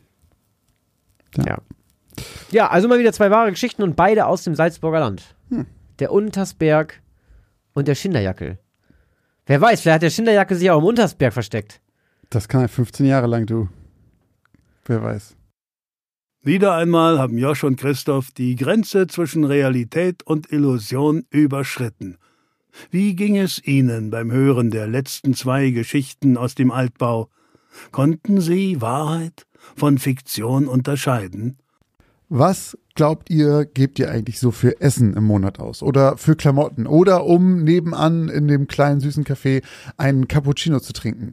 Ja. Ja, also mal wieder zwei wahre Geschichten und beide aus dem Salzburger Land. Hm. Der Untersberg und der Schinderjackel. Wer weiß, vielleicht hat der Schinderjackel sich auch im Untersberg versteckt. Das kann er 15 Jahre lang, du. Wer weiß. Wieder einmal haben Josch und Christoph die Grenze zwischen Realität und Illusion überschritten. Wie ging es Ihnen beim Hören der letzten zwei Geschichten aus dem Altbau? Konnten Sie Wahrheit von Fiktion unterscheiden? Was glaubt ihr, gebt ihr eigentlich so für Essen im Monat aus? Oder für Klamotten? Oder um nebenan in dem kleinen süßen Café einen Cappuccino zu trinken?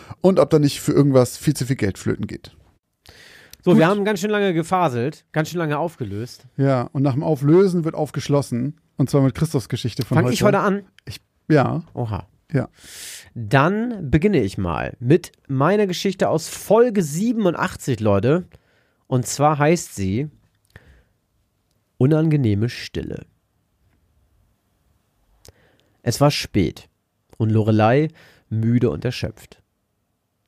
und ob da nicht für irgendwas viel zu viel Geld flöten geht. So, Gut. wir haben ganz schön lange gefaselt, ganz schön lange aufgelöst. Ja, und nach dem Auflösen wird aufgeschlossen. Und zwar mit Christophs Geschichte von Fange heute. ich heute an? Ja, Oha. ja. Dann beginne ich mal mit meiner Geschichte aus Folge 87, Leute. Und zwar heißt sie Unangenehme Stille. Es war spät und Lorelei müde und erschöpft.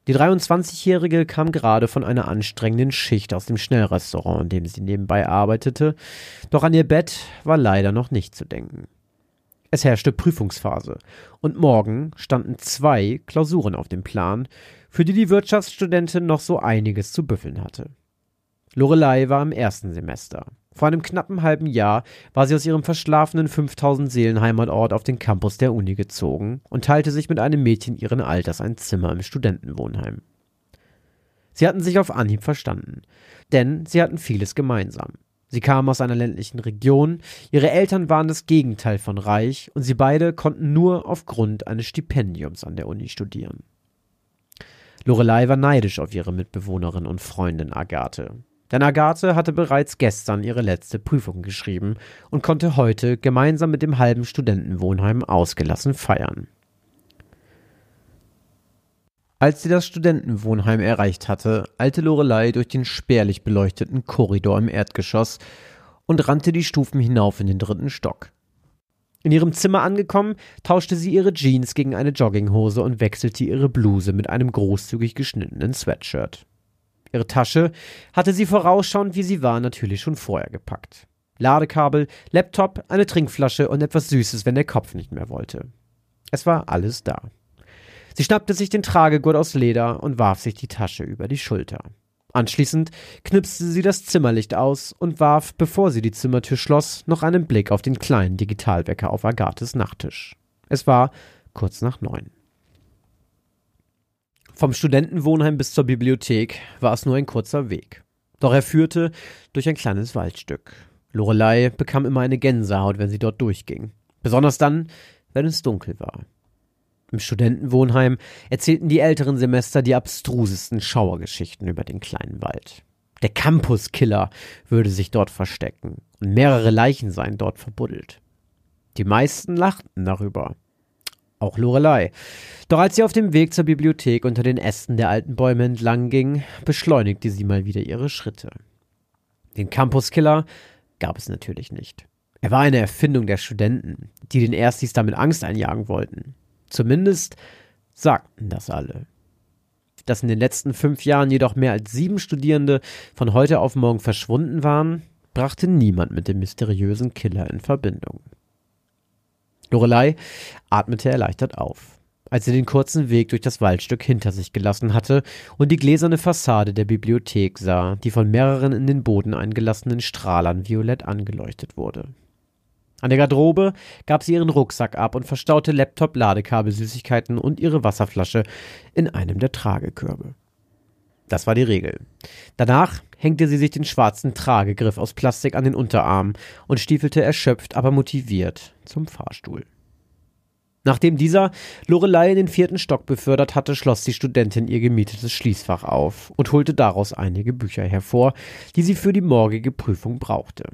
Die 23-Jährige kam gerade von einer anstrengenden Schicht aus dem Schnellrestaurant, in dem sie nebenbei arbeitete, doch an ihr Bett war leider noch nicht zu denken. Es herrschte Prüfungsphase und morgen standen zwei Klausuren auf dem Plan, für die die Wirtschaftsstudentin noch so einiges zu büffeln hatte. Lorelei war im ersten Semester. Vor einem knappen halben Jahr war sie aus ihrem verschlafenen 5000 Seelen Heimatort auf den Campus der Uni gezogen und teilte sich mit einem Mädchen ihren Alters ein Zimmer im Studentenwohnheim. Sie hatten sich auf Anhieb verstanden, denn sie hatten vieles gemeinsam. Sie kamen aus einer ländlichen Region, ihre Eltern waren das Gegenteil von reich und sie beide konnten nur aufgrund eines Stipendiums an der Uni studieren. Lorelei war neidisch auf ihre Mitbewohnerin und Freundin Agathe. Denn Agathe hatte bereits gestern ihre letzte Prüfung geschrieben und konnte heute gemeinsam mit dem halben Studentenwohnheim ausgelassen feiern. Als sie das Studentenwohnheim erreicht hatte, eilte Lorelei durch den spärlich beleuchteten Korridor im Erdgeschoss und rannte die Stufen hinauf in den dritten Stock. In ihrem Zimmer angekommen, tauschte sie ihre Jeans gegen eine Jogginghose und wechselte ihre Bluse mit einem großzügig geschnittenen Sweatshirt. Ihre Tasche hatte sie vorausschauend wie sie war natürlich schon vorher gepackt. Ladekabel, Laptop, eine Trinkflasche und etwas Süßes, wenn der Kopf nicht mehr wollte. Es war alles da. Sie schnappte sich den Tragegurt aus Leder und warf sich die Tasche über die Schulter. Anschließend knipste sie das Zimmerlicht aus und warf, bevor sie die Zimmertür schloss, noch einen Blick auf den kleinen Digitalwecker auf Agathes Nachttisch. Es war kurz nach neun. Vom Studentenwohnheim bis zur Bibliothek war es nur ein kurzer Weg. Doch er führte durch ein kleines Waldstück. Lorelei bekam immer eine Gänsehaut, wenn sie dort durchging. Besonders dann, wenn es dunkel war. Im Studentenwohnheim erzählten die älteren Semester die abstrusesten Schauergeschichten über den kleinen Wald. Der Campuskiller würde sich dort verstecken und mehrere Leichen seien dort verbuddelt. Die meisten lachten darüber. Auch Lorelei. Doch als sie auf dem Weg zur Bibliothek unter den Ästen der alten Bäume entlang ging, beschleunigte sie mal wieder ihre Schritte. Den Campuskiller gab es natürlich nicht. Er war eine Erfindung der Studenten, die den Erstis damit Angst einjagen wollten. Zumindest sagten das alle. Dass in den letzten fünf Jahren jedoch mehr als sieben Studierende von heute auf morgen verschwunden waren, brachte niemand mit dem mysteriösen Killer in Verbindung. Lorelei atmete erleichtert auf, als sie den kurzen Weg durch das Waldstück hinter sich gelassen hatte und die gläserne Fassade der Bibliothek sah, die von mehreren in den Boden eingelassenen Strahlern violett angeleuchtet wurde. An der Garderobe gab sie ihren Rucksack ab und verstaute Laptop, Ladekabel, Süßigkeiten und ihre Wasserflasche in einem der Tragekörbe. Das war die Regel. Danach hängte sie sich den schwarzen Tragegriff aus Plastik an den Unterarm und stiefelte erschöpft, aber motiviert zum Fahrstuhl. Nachdem dieser Lorelei in den vierten Stock befördert hatte, schloss die Studentin ihr gemietetes Schließfach auf und holte daraus einige Bücher hervor, die sie für die morgige Prüfung brauchte.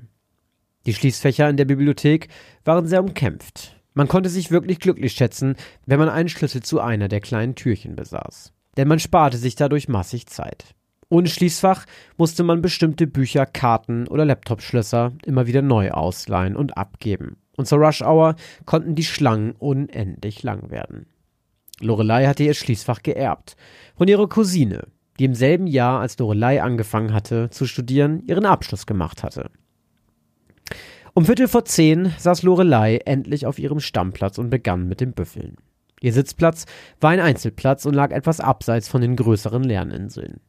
Die Schließfächer in der Bibliothek waren sehr umkämpft. Man konnte sich wirklich glücklich schätzen, wenn man einen Schlüssel zu einer der kleinen Türchen besaß. Denn man sparte sich dadurch massig Zeit. Ohne Schließfach musste man bestimmte Bücher, Karten oder Laptopschlösser immer wieder neu ausleihen und abgeben. Und zur Rush Hour konnten die Schlangen unendlich lang werden. Lorelei hatte ihr Schließfach geerbt. Von ihrer Cousine, die im selben Jahr, als Lorelei angefangen hatte zu studieren, ihren Abschluss gemacht hatte. Um Viertel vor zehn saß Lorelei endlich auf ihrem Stammplatz und begann mit dem Büffeln. Ihr Sitzplatz war ein Einzelplatz und lag etwas abseits von den größeren Lerninseln.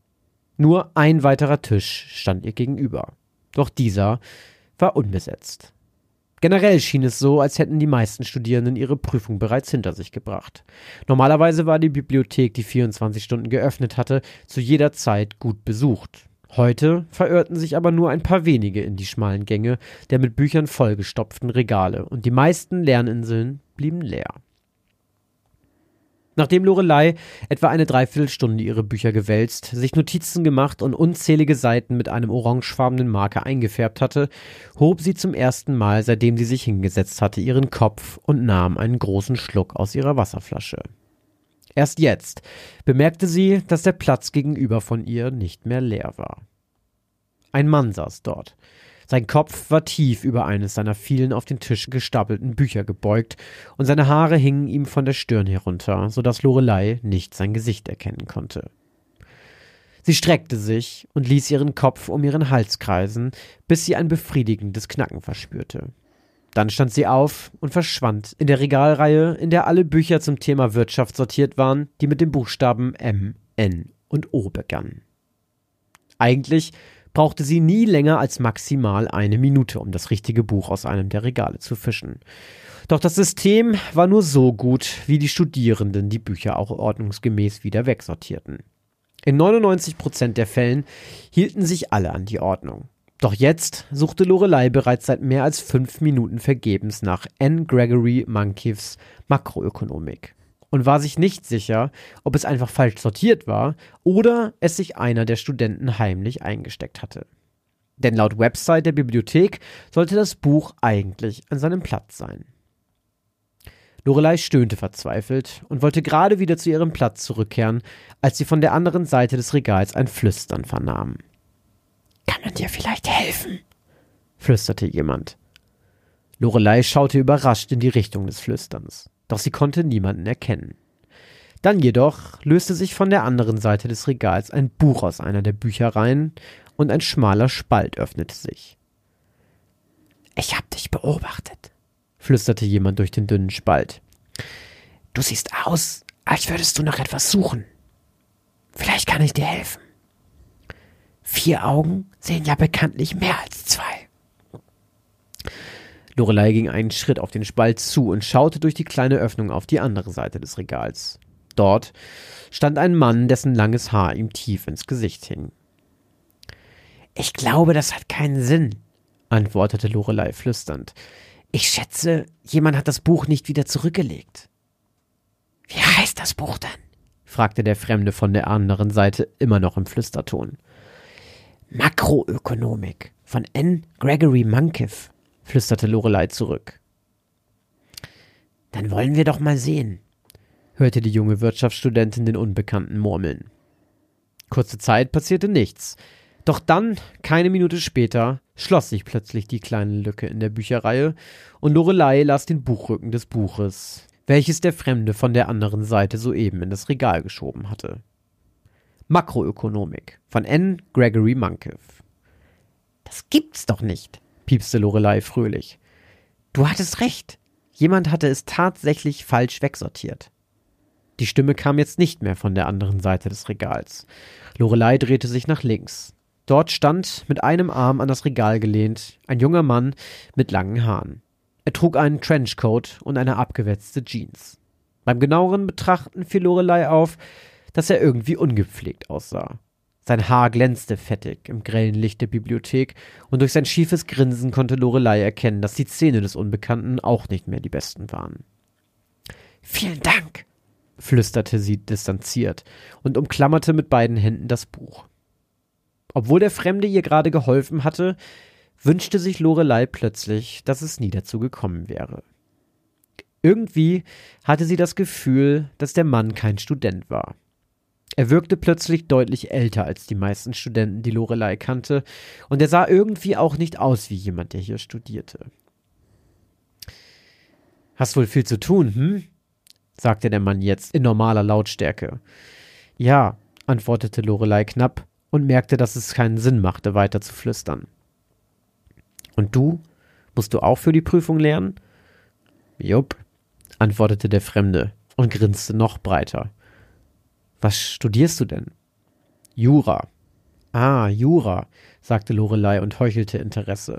Nur ein weiterer Tisch stand ihr gegenüber. Doch dieser war unbesetzt. Generell schien es so, als hätten die meisten Studierenden ihre Prüfung bereits hinter sich gebracht. Normalerweise war die Bibliothek, die 24 Stunden geöffnet hatte, zu jeder Zeit gut besucht. Heute verirrten sich aber nur ein paar wenige in die schmalen Gänge der mit Büchern vollgestopften Regale, und die meisten Lerninseln blieben leer. Nachdem Lorelei etwa eine Dreiviertelstunde ihre Bücher gewälzt, sich Notizen gemacht und unzählige Seiten mit einem orangefarbenen Marker eingefärbt hatte, hob sie zum ersten Mal, seitdem sie sich hingesetzt hatte, ihren Kopf und nahm einen großen Schluck aus ihrer Wasserflasche. Erst jetzt bemerkte sie, dass der Platz gegenüber von ihr nicht mehr leer war. Ein Mann saß dort. Sein Kopf war tief über eines seiner vielen auf den Tisch gestapelten Bücher gebeugt, und seine Haare hingen ihm von der Stirn herunter, so dass Lorelei nicht sein Gesicht erkennen konnte. Sie streckte sich und ließ ihren Kopf um ihren Hals kreisen, bis sie ein befriedigendes Knacken verspürte. Dann stand sie auf und verschwand in der Regalreihe, in der alle Bücher zum Thema Wirtschaft sortiert waren, die mit den Buchstaben M, N und O begannen. Eigentlich brauchte sie nie länger als maximal eine Minute, um das richtige Buch aus einem der Regale zu fischen. Doch das System war nur so gut, wie die Studierenden die Bücher auch ordnungsgemäß wieder wegsortierten. In 99 Prozent der Fällen hielten sich alle an die Ordnung. Doch jetzt suchte Lorelei bereits seit mehr als fünf Minuten vergebens nach N. Gregory Monkiefs Makroökonomik und war sich nicht sicher, ob es einfach falsch sortiert war oder es sich einer der Studenten heimlich eingesteckt hatte. Denn laut Website der Bibliothek sollte das Buch eigentlich an seinem Platz sein. Lorelei stöhnte verzweifelt und wollte gerade wieder zu ihrem Platz zurückkehren, als sie von der anderen Seite des Regals ein Flüstern vernahm. Kann man dir vielleicht helfen? flüsterte jemand. Lorelei schaute überrascht in die Richtung des Flüsterns, doch sie konnte niemanden erkennen. Dann jedoch löste sich von der anderen Seite des Regals ein Buch aus einer der Büchereien und ein schmaler Spalt öffnete sich. Ich hab dich beobachtet, flüsterte jemand durch den dünnen Spalt. Du siehst aus, als würdest du noch etwas suchen. Vielleicht kann ich dir helfen. Vier Augen sehen ja bekanntlich mehr als zwei. Lorelei ging einen Schritt auf den Spalt zu und schaute durch die kleine Öffnung auf die andere Seite des Regals. Dort stand ein Mann, dessen langes Haar ihm tief ins Gesicht hing. Ich glaube, das hat keinen Sinn, antwortete Lorelei flüsternd. Ich schätze, jemand hat das Buch nicht wieder zurückgelegt. Wie heißt das Buch denn? fragte der Fremde von der anderen Seite immer noch im Flüsterton. Makroökonomik von N. Gregory Monkiff, flüsterte Lorelei zurück. Dann wollen wir doch mal sehen, hörte die junge Wirtschaftsstudentin den Unbekannten murmeln. Kurze Zeit passierte nichts. Doch dann, keine Minute später, schloss sich plötzlich die kleine Lücke in der Bücherreihe und Lorelei las den Buchrücken des Buches, welches der Fremde von der anderen Seite soeben in das Regal geschoben hatte. Makroökonomik von N. Gregory Monkiff. Das gibt's doch nicht, piepste Lorelei fröhlich. Du hattest recht. Jemand hatte es tatsächlich falsch wegsortiert. Die Stimme kam jetzt nicht mehr von der anderen Seite des Regals. Lorelei drehte sich nach links. Dort stand, mit einem Arm an das Regal gelehnt, ein junger Mann mit langen Haaren. Er trug einen Trenchcoat und eine abgewetzte Jeans. Beim genaueren Betrachten fiel Lorelei auf, dass er irgendwie ungepflegt aussah. Sein Haar glänzte fettig im grellen Licht der Bibliothek, und durch sein schiefes Grinsen konnte Lorelei erkennen, dass die Zähne des Unbekannten auch nicht mehr die besten waren. Vielen Dank, flüsterte sie distanziert und umklammerte mit beiden Händen das Buch. Obwohl der Fremde ihr gerade geholfen hatte, wünschte sich Lorelei plötzlich, dass es nie dazu gekommen wäre. Irgendwie hatte sie das Gefühl, dass der Mann kein Student war. Er wirkte plötzlich deutlich älter als die meisten Studenten, die Lorelei kannte, und er sah irgendwie auch nicht aus wie jemand, der hier studierte. Hast wohl viel zu tun, hm? sagte der Mann jetzt in normaler Lautstärke. Ja, antwortete Lorelei knapp und merkte, dass es keinen Sinn machte, weiter zu flüstern. Und du? Musst du auch für die Prüfung lernen? Jupp, antwortete der Fremde und grinste noch breiter. Was studierst du denn? Jura. Ah, Jura, sagte Lorelei und heuchelte Interesse.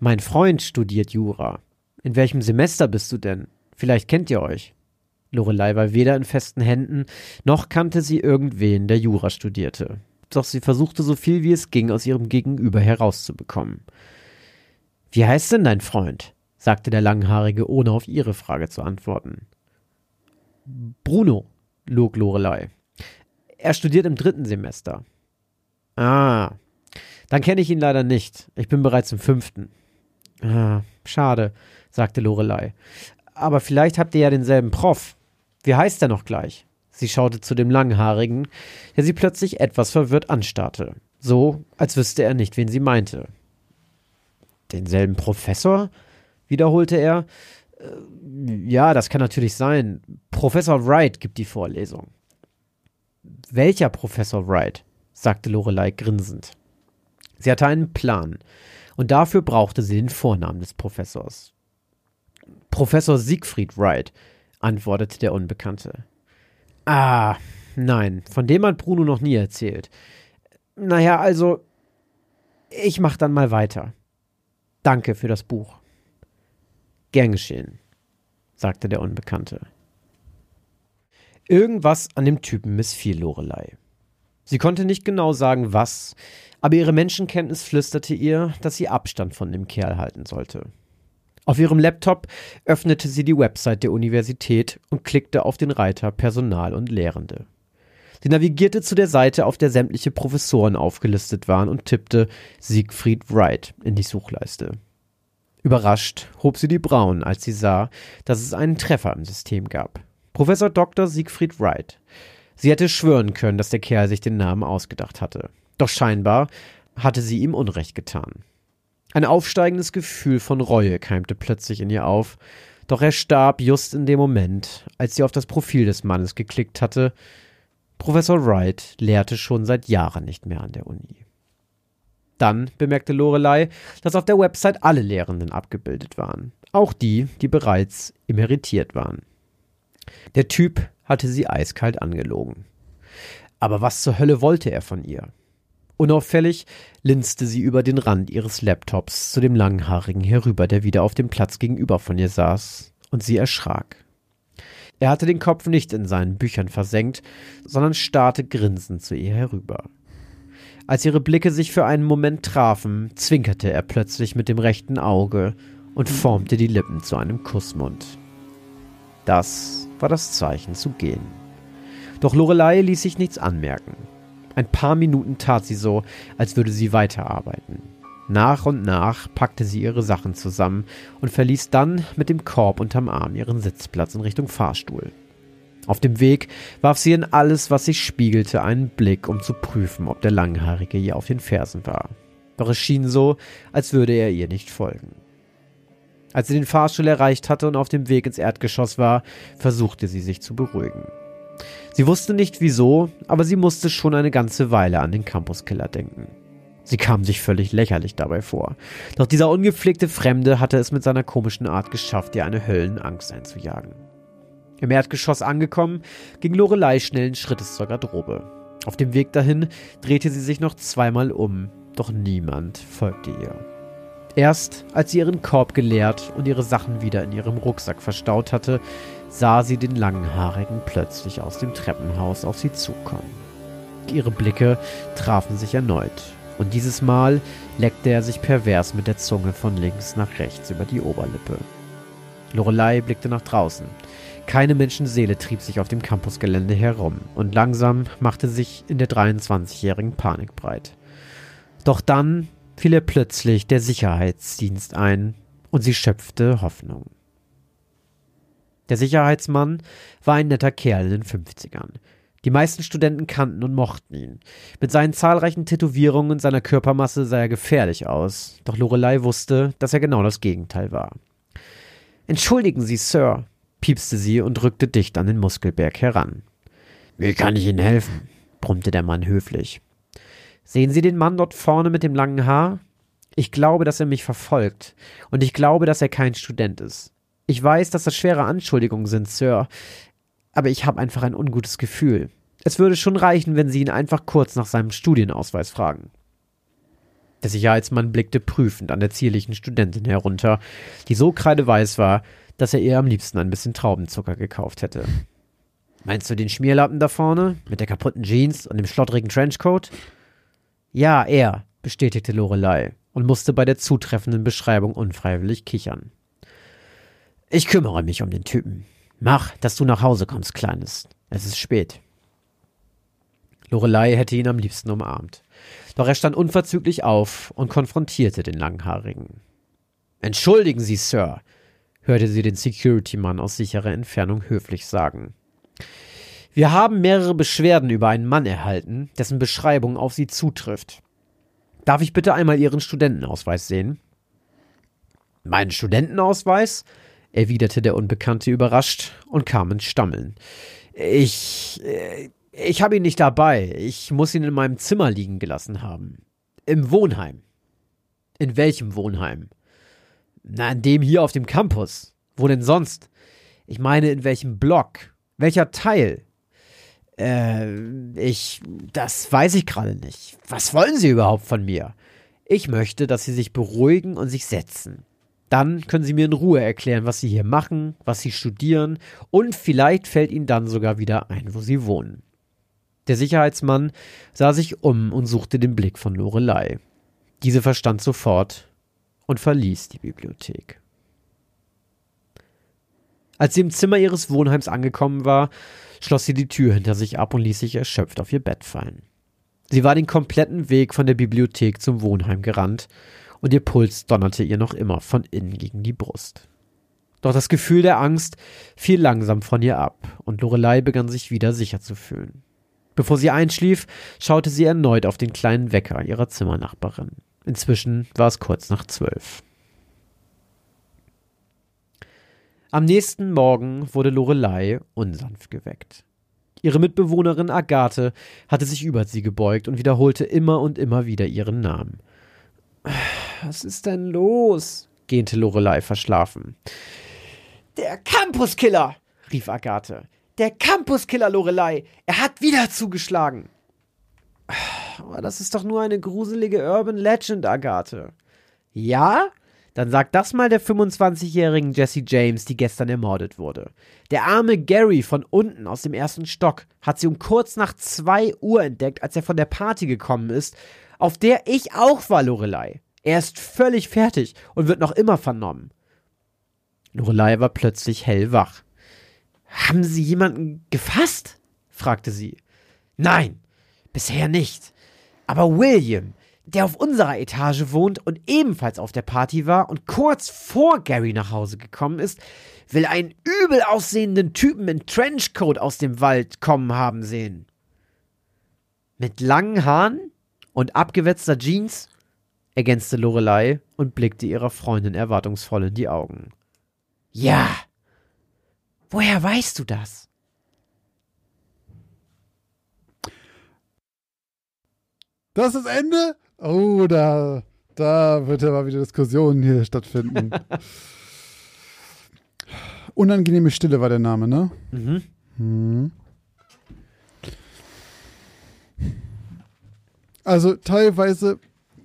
Mein Freund studiert Jura. In welchem Semester bist du denn? Vielleicht kennt ihr euch. Lorelei war weder in festen Händen, noch kannte sie irgendwen, der Jura studierte. Doch sie versuchte so viel wie es ging aus ihrem Gegenüber herauszubekommen. Wie heißt denn dein Freund? sagte der Langhaarige, ohne auf ihre Frage zu antworten. Bruno, log Lorelei. Er studiert im dritten Semester. Ah, dann kenne ich ihn leider nicht. Ich bin bereits im fünften. Ah, schade, sagte Lorelei. Aber vielleicht habt ihr ja denselben Prof. Wie heißt er noch gleich? Sie schaute zu dem Langhaarigen, der sie plötzlich etwas verwirrt anstarrte. So, als wüsste er nicht, wen sie meinte. Denselben Professor? wiederholte er. Ja, das kann natürlich sein. Professor Wright gibt die Vorlesung. Welcher Professor Wright? sagte Lorelei grinsend. Sie hatte einen Plan, und dafür brauchte sie den Vornamen des Professors. Professor Siegfried Wright, antwortete der Unbekannte. Ah, nein, von dem hat Bruno noch nie erzählt. Naja, also, ich mach dann mal weiter. Danke für das Buch. Gern geschehen, sagte der Unbekannte. Irgendwas an dem Typen missfiel Lorelei. Sie konnte nicht genau sagen, was, aber ihre Menschenkenntnis flüsterte ihr, dass sie Abstand von dem Kerl halten sollte. Auf ihrem Laptop öffnete sie die Website der Universität und klickte auf den Reiter Personal und Lehrende. Sie navigierte zu der Seite, auf der sämtliche Professoren aufgelistet waren und tippte Siegfried Wright in die Suchleiste. Überrascht hob sie die Brauen, als sie sah, dass es einen Treffer im System gab. Professor Dr. Siegfried Wright. Sie hätte schwören können, dass der Kerl sich den Namen ausgedacht hatte. Doch scheinbar hatte sie ihm Unrecht getan. Ein aufsteigendes Gefühl von Reue keimte plötzlich in ihr auf, doch er starb just in dem Moment, als sie auf das Profil des Mannes geklickt hatte. Professor Wright lehrte schon seit Jahren nicht mehr an der Uni. Dann bemerkte Lorelei, dass auf der Website alle Lehrenden abgebildet waren, auch die, die bereits emeritiert waren. Der Typ hatte sie eiskalt angelogen. Aber was zur Hölle wollte er von ihr? Unauffällig linste sie über den Rand ihres Laptops zu dem Langhaarigen herüber, der wieder auf dem Platz gegenüber von ihr saß, und sie erschrak. Er hatte den Kopf nicht in seinen Büchern versenkt, sondern starrte grinsend zu ihr herüber. Als ihre Blicke sich für einen Moment trafen, zwinkerte er plötzlich mit dem rechten Auge und formte die Lippen zu einem Kussmund. Das war das Zeichen zu gehen. Doch Lorelei ließ sich nichts anmerken. Ein paar Minuten tat sie so, als würde sie weiterarbeiten. Nach und nach packte sie ihre Sachen zusammen und verließ dann mit dem Korb unterm Arm ihren Sitzplatz in Richtung Fahrstuhl. Auf dem Weg warf sie in alles, was sich spiegelte, einen Blick, um zu prüfen, ob der Langhaarige ihr auf den Fersen war. Doch es schien so, als würde er ihr nicht folgen. Als sie den Fahrstuhl erreicht hatte und auf dem Weg ins Erdgeschoss war, versuchte sie sich zu beruhigen. Sie wusste nicht wieso, aber sie musste schon eine ganze Weile an den Campuskiller denken. Sie kam sich völlig lächerlich dabei vor. Doch dieser ungepflegte Fremde hatte es mit seiner komischen Art geschafft, ihr eine Höllenangst einzujagen. Im Erdgeschoss angekommen, ging Lorelei schnellen Schrittes zur Garderobe. Auf dem Weg dahin drehte sie sich noch zweimal um, doch niemand folgte ihr. Erst als sie ihren Korb geleert und ihre Sachen wieder in ihrem Rucksack verstaut hatte, sah sie den Langhaarigen plötzlich aus dem Treppenhaus auf sie zukommen. Ihre Blicke trafen sich erneut, und dieses Mal leckte er sich pervers mit der Zunge von links nach rechts über die Oberlippe. Lorelei blickte nach draußen. Keine Menschenseele trieb sich auf dem Campusgelände herum, und langsam machte sich in der 23-jährigen Panik breit. Doch dann fiel ihr plötzlich der Sicherheitsdienst ein und sie schöpfte Hoffnung. Der Sicherheitsmann war ein netter Kerl in den 50ern. Die meisten Studenten kannten und mochten ihn. Mit seinen zahlreichen Tätowierungen und seiner Körpermasse sah er gefährlich aus, doch Lorelei wusste, dass er genau das Gegenteil war. Entschuldigen Sie, Sir, piepste sie und rückte dicht an den Muskelberg heran. Wie kann ich Ihnen helfen? brummte der Mann höflich. Sehen Sie den Mann dort vorne mit dem langen Haar? Ich glaube, dass er mich verfolgt. Und ich glaube, dass er kein Student ist. Ich weiß, dass das schwere Anschuldigungen sind, Sir. Aber ich habe einfach ein ungutes Gefühl. Es würde schon reichen, wenn Sie ihn einfach kurz nach seinem Studienausweis fragen. Der Sicherheitsmann blickte prüfend an der zierlichen Studentin herunter, die so kreideweiß war, dass er ihr am liebsten ein bisschen Traubenzucker gekauft hätte. Meinst du den Schmierlappen da vorne? Mit der kaputten Jeans und dem schlottrigen Trenchcoat? Ja, er, bestätigte Lorelei und musste bei der zutreffenden Beschreibung unfreiwillig kichern. Ich kümmere mich um den Typen. Mach, dass du nach Hause kommst, Kleines. Es ist spät. Lorelei hätte ihn am liebsten umarmt. Doch er stand unverzüglich auf und konfrontierte den Langhaarigen. Entschuldigen Sie, Sir, hörte sie den Security-Mann aus sicherer Entfernung höflich sagen. Wir haben mehrere Beschwerden über einen Mann erhalten, dessen Beschreibung auf Sie zutrifft. Darf ich bitte einmal Ihren Studentenausweis sehen? Meinen Studentenausweis? erwiderte der Unbekannte überrascht und kam ins Stammeln. Ich. Äh, ich habe ihn nicht dabei. Ich muss ihn in meinem Zimmer liegen gelassen haben. Im Wohnheim. In welchem Wohnheim? Na, in dem hier auf dem Campus. Wo denn sonst? Ich meine, in welchem Block? Welcher Teil? Äh, ich, das weiß ich gerade nicht. Was wollen Sie überhaupt von mir? Ich möchte, dass Sie sich beruhigen und sich setzen. Dann können Sie mir in Ruhe erklären, was Sie hier machen, was Sie studieren und vielleicht fällt Ihnen dann sogar wieder ein, wo Sie wohnen. Der Sicherheitsmann sah sich um und suchte den Blick von Lorelei. Diese verstand sofort und verließ die Bibliothek. Als sie im Zimmer ihres Wohnheims angekommen war, schloss sie die Tür hinter sich ab und ließ sich erschöpft auf ihr Bett fallen. Sie war den kompletten Weg von der Bibliothek zum Wohnheim gerannt, und ihr Puls donnerte ihr noch immer von innen gegen die Brust. Doch das Gefühl der Angst fiel langsam von ihr ab, und Lorelei begann sich wieder sicher zu fühlen. Bevor sie einschlief, schaute sie erneut auf den kleinen Wecker ihrer Zimmernachbarin. Inzwischen war es kurz nach zwölf. Am nächsten Morgen wurde Lorelei unsanft geweckt. Ihre Mitbewohnerin Agathe hatte sich über sie gebeugt und wiederholte immer und immer wieder ihren Namen. Was ist denn los? gähnte Lorelei verschlafen. Der Campuskiller, rief Agathe. Der Campuskiller, Lorelei. Er hat wieder zugeschlagen. Aber das ist doch nur eine gruselige Urban Legend, Agathe. Ja? Dann sag das mal der 25-jährigen Jesse James, die gestern ermordet wurde. Der arme Gary von unten aus dem ersten Stock hat sie um kurz nach zwei Uhr entdeckt, als er von der Party gekommen ist, auf der ich auch war, Lorelei. Er ist völlig fertig und wird noch immer vernommen. Lorelei war plötzlich hellwach. Haben Sie jemanden gefasst? fragte sie. Nein, bisher nicht. Aber William, der auf unserer Etage wohnt und ebenfalls auf der Party war und kurz vor Gary nach Hause gekommen ist, will einen übel aussehenden Typen in Trenchcoat aus dem Wald kommen haben sehen. Mit langen Haaren und abgewetzter Jeans, ergänzte Lorelei und blickte ihrer Freundin erwartungsvoll in die Augen. Ja. Woher weißt du das? Das ist Ende? Oh, da, da wird ja mal wieder Diskussionen hier stattfinden. Unangenehme Stille war der Name, ne? Mhm. Hm. Also teilweise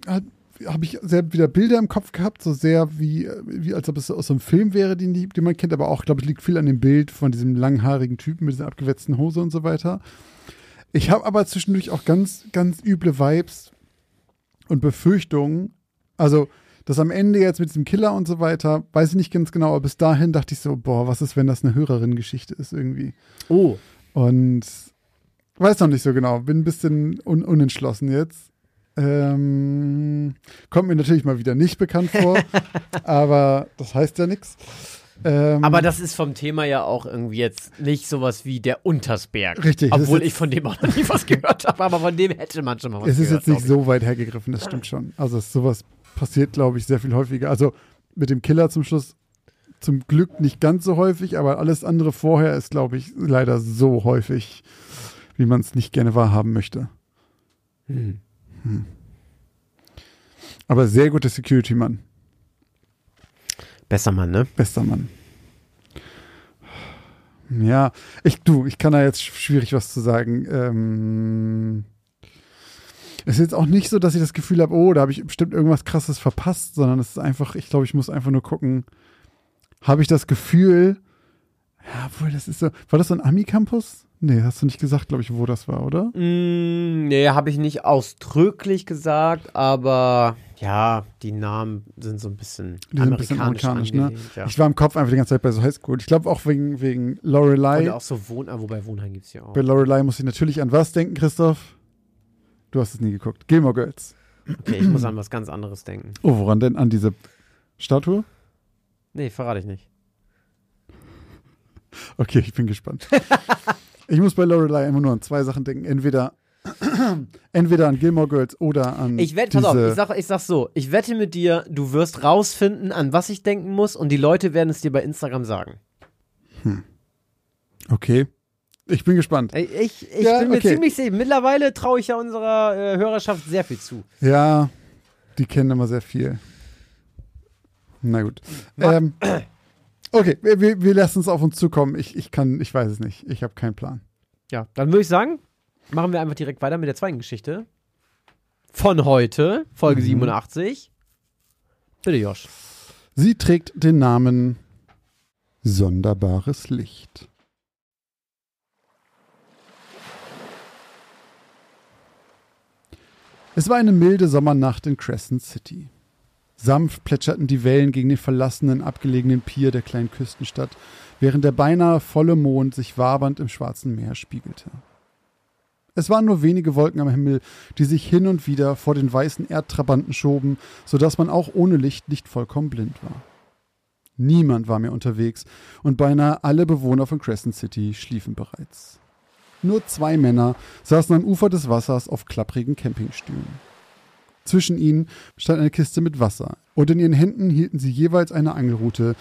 habe ich sehr wieder Bilder im Kopf gehabt, so sehr wie, wie als ob es aus so einem Film wäre, den, den man kennt, aber auch, glaube ich, liegt viel an dem Bild von diesem langhaarigen Typen mit dieser abgewetzten Hose und so weiter. Ich habe aber zwischendurch auch ganz, ganz üble Vibes und Befürchtungen. Also, das am Ende jetzt mit diesem Killer und so weiter, weiß ich nicht ganz genau, aber bis dahin dachte ich so, boah, was ist, wenn das eine Hörerin-Geschichte ist irgendwie. Oh. Und weiß noch nicht so genau, bin ein bisschen un unentschlossen jetzt. Ähm, kommt mir natürlich mal wieder nicht bekannt vor, aber das heißt ja nichts. Ähm, Aber das ist vom Thema ja auch irgendwie jetzt nicht sowas wie der Untersberg. Richtig, Obwohl ich von dem auch noch nie was gehört habe, aber von dem hätte man schon mal was es ist gehört. jetzt nicht so weit hergegriffen, das stimmt schon. Also sowas passiert, glaube ich, sehr viel häufiger. Also mit dem Killer zum Schluss zum Glück nicht ganz so häufig, aber alles andere vorher ist, glaube ich, leider so häufig, wie man es nicht gerne wahrhaben möchte. ich. Hm. Aber sehr guter Security-Mann, Besser Mann, ne? bester Mann. Ja, ich, du, ich kann da jetzt sch- schwierig was zu sagen. Ähm, es ist jetzt auch nicht so, dass ich das Gefühl habe, oh, da habe ich bestimmt irgendwas krasses verpasst, sondern es ist einfach, ich glaube, ich muss einfach nur gucken, habe ich das Gefühl, ja, obwohl das ist so, war das so ein Ami-Campus? Nee, hast du nicht gesagt, glaube ich, wo das war, oder? Mm, nee, habe ich nicht ausdrücklich gesagt, aber ja, die Namen sind so ein bisschen Die sind ein bisschen amerikanisch, amerikanisch, ne? ja. Ich war im Kopf einfach die ganze Zeit bei so Highschool. Ich glaube auch wegen, wegen Lorelei. Und auch so Wohn, ah, wobei Wohnheim gibt's ja auch. Bei Lorelei muss ich natürlich an was denken, Christoph? Du hast es nie geguckt. Gilmore Girls. Okay, ich muss an was ganz anderes denken. Oh, woran denn? An diese Statue? Nee, verrate ich nicht. Okay, ich bin gespannt. ich muss bei Lorelei immer nur an zwei Sachen denken. Entweder, entweder an Gilmore Girls oder an Ich wette, pass auf, ich sag, ich sag so, ich wette mit dir, du wirst rausfinden, an was ich denken muss und die Leute werden es dir bei Instagram sagen. Okay. Ich bin gespannt. Ich, ich Ja, bin mir okay. ziemlich sicher, mittlerweile traue ich ja unserer äh, Hörerschaft sehr viel zu. Ja, die kennen immer sehr viel. Na gut. Ähm, okay, wir, wir, wir lassen es auf uns zukommen. Ich, ich kann, ich weiß es nicht. Ich habe keinen Plan. Ja, dann würde ich sagen, machen wir einfach direkt weiter mit der zweiten Geschichte. Von heute, Folge Mhm. 87. Bitte, Josh. Sie trägt den Namen Sonderbares Licht. Es war eine milde Sommernacht in Crescent City. Sanft plätscherten die Wellen gegen den verlassenen, abgelegenen Pier der kleinen Küstenstadt, während der beinahe volle Mond sich wabernd im schwarzen Meer spiegelte. Es waren nur wenige Wolken am Himmel, die sich hin und wieder vor den weißen Erdtrabanten schoben, so dass man auch ohne Licht nicht vollkommen blind war. Niemand war mehr unterwegs und beinahe alle Bewohner von Crescent City schliefen bereits. Nur zwei Männer saßen am Ufer des Wassers auf klapprigen Campingstühlen. Zwischen ihnen stand eine Kiste mit Wasser und in ihren Händen hielten sie jeweils eine Angelrute,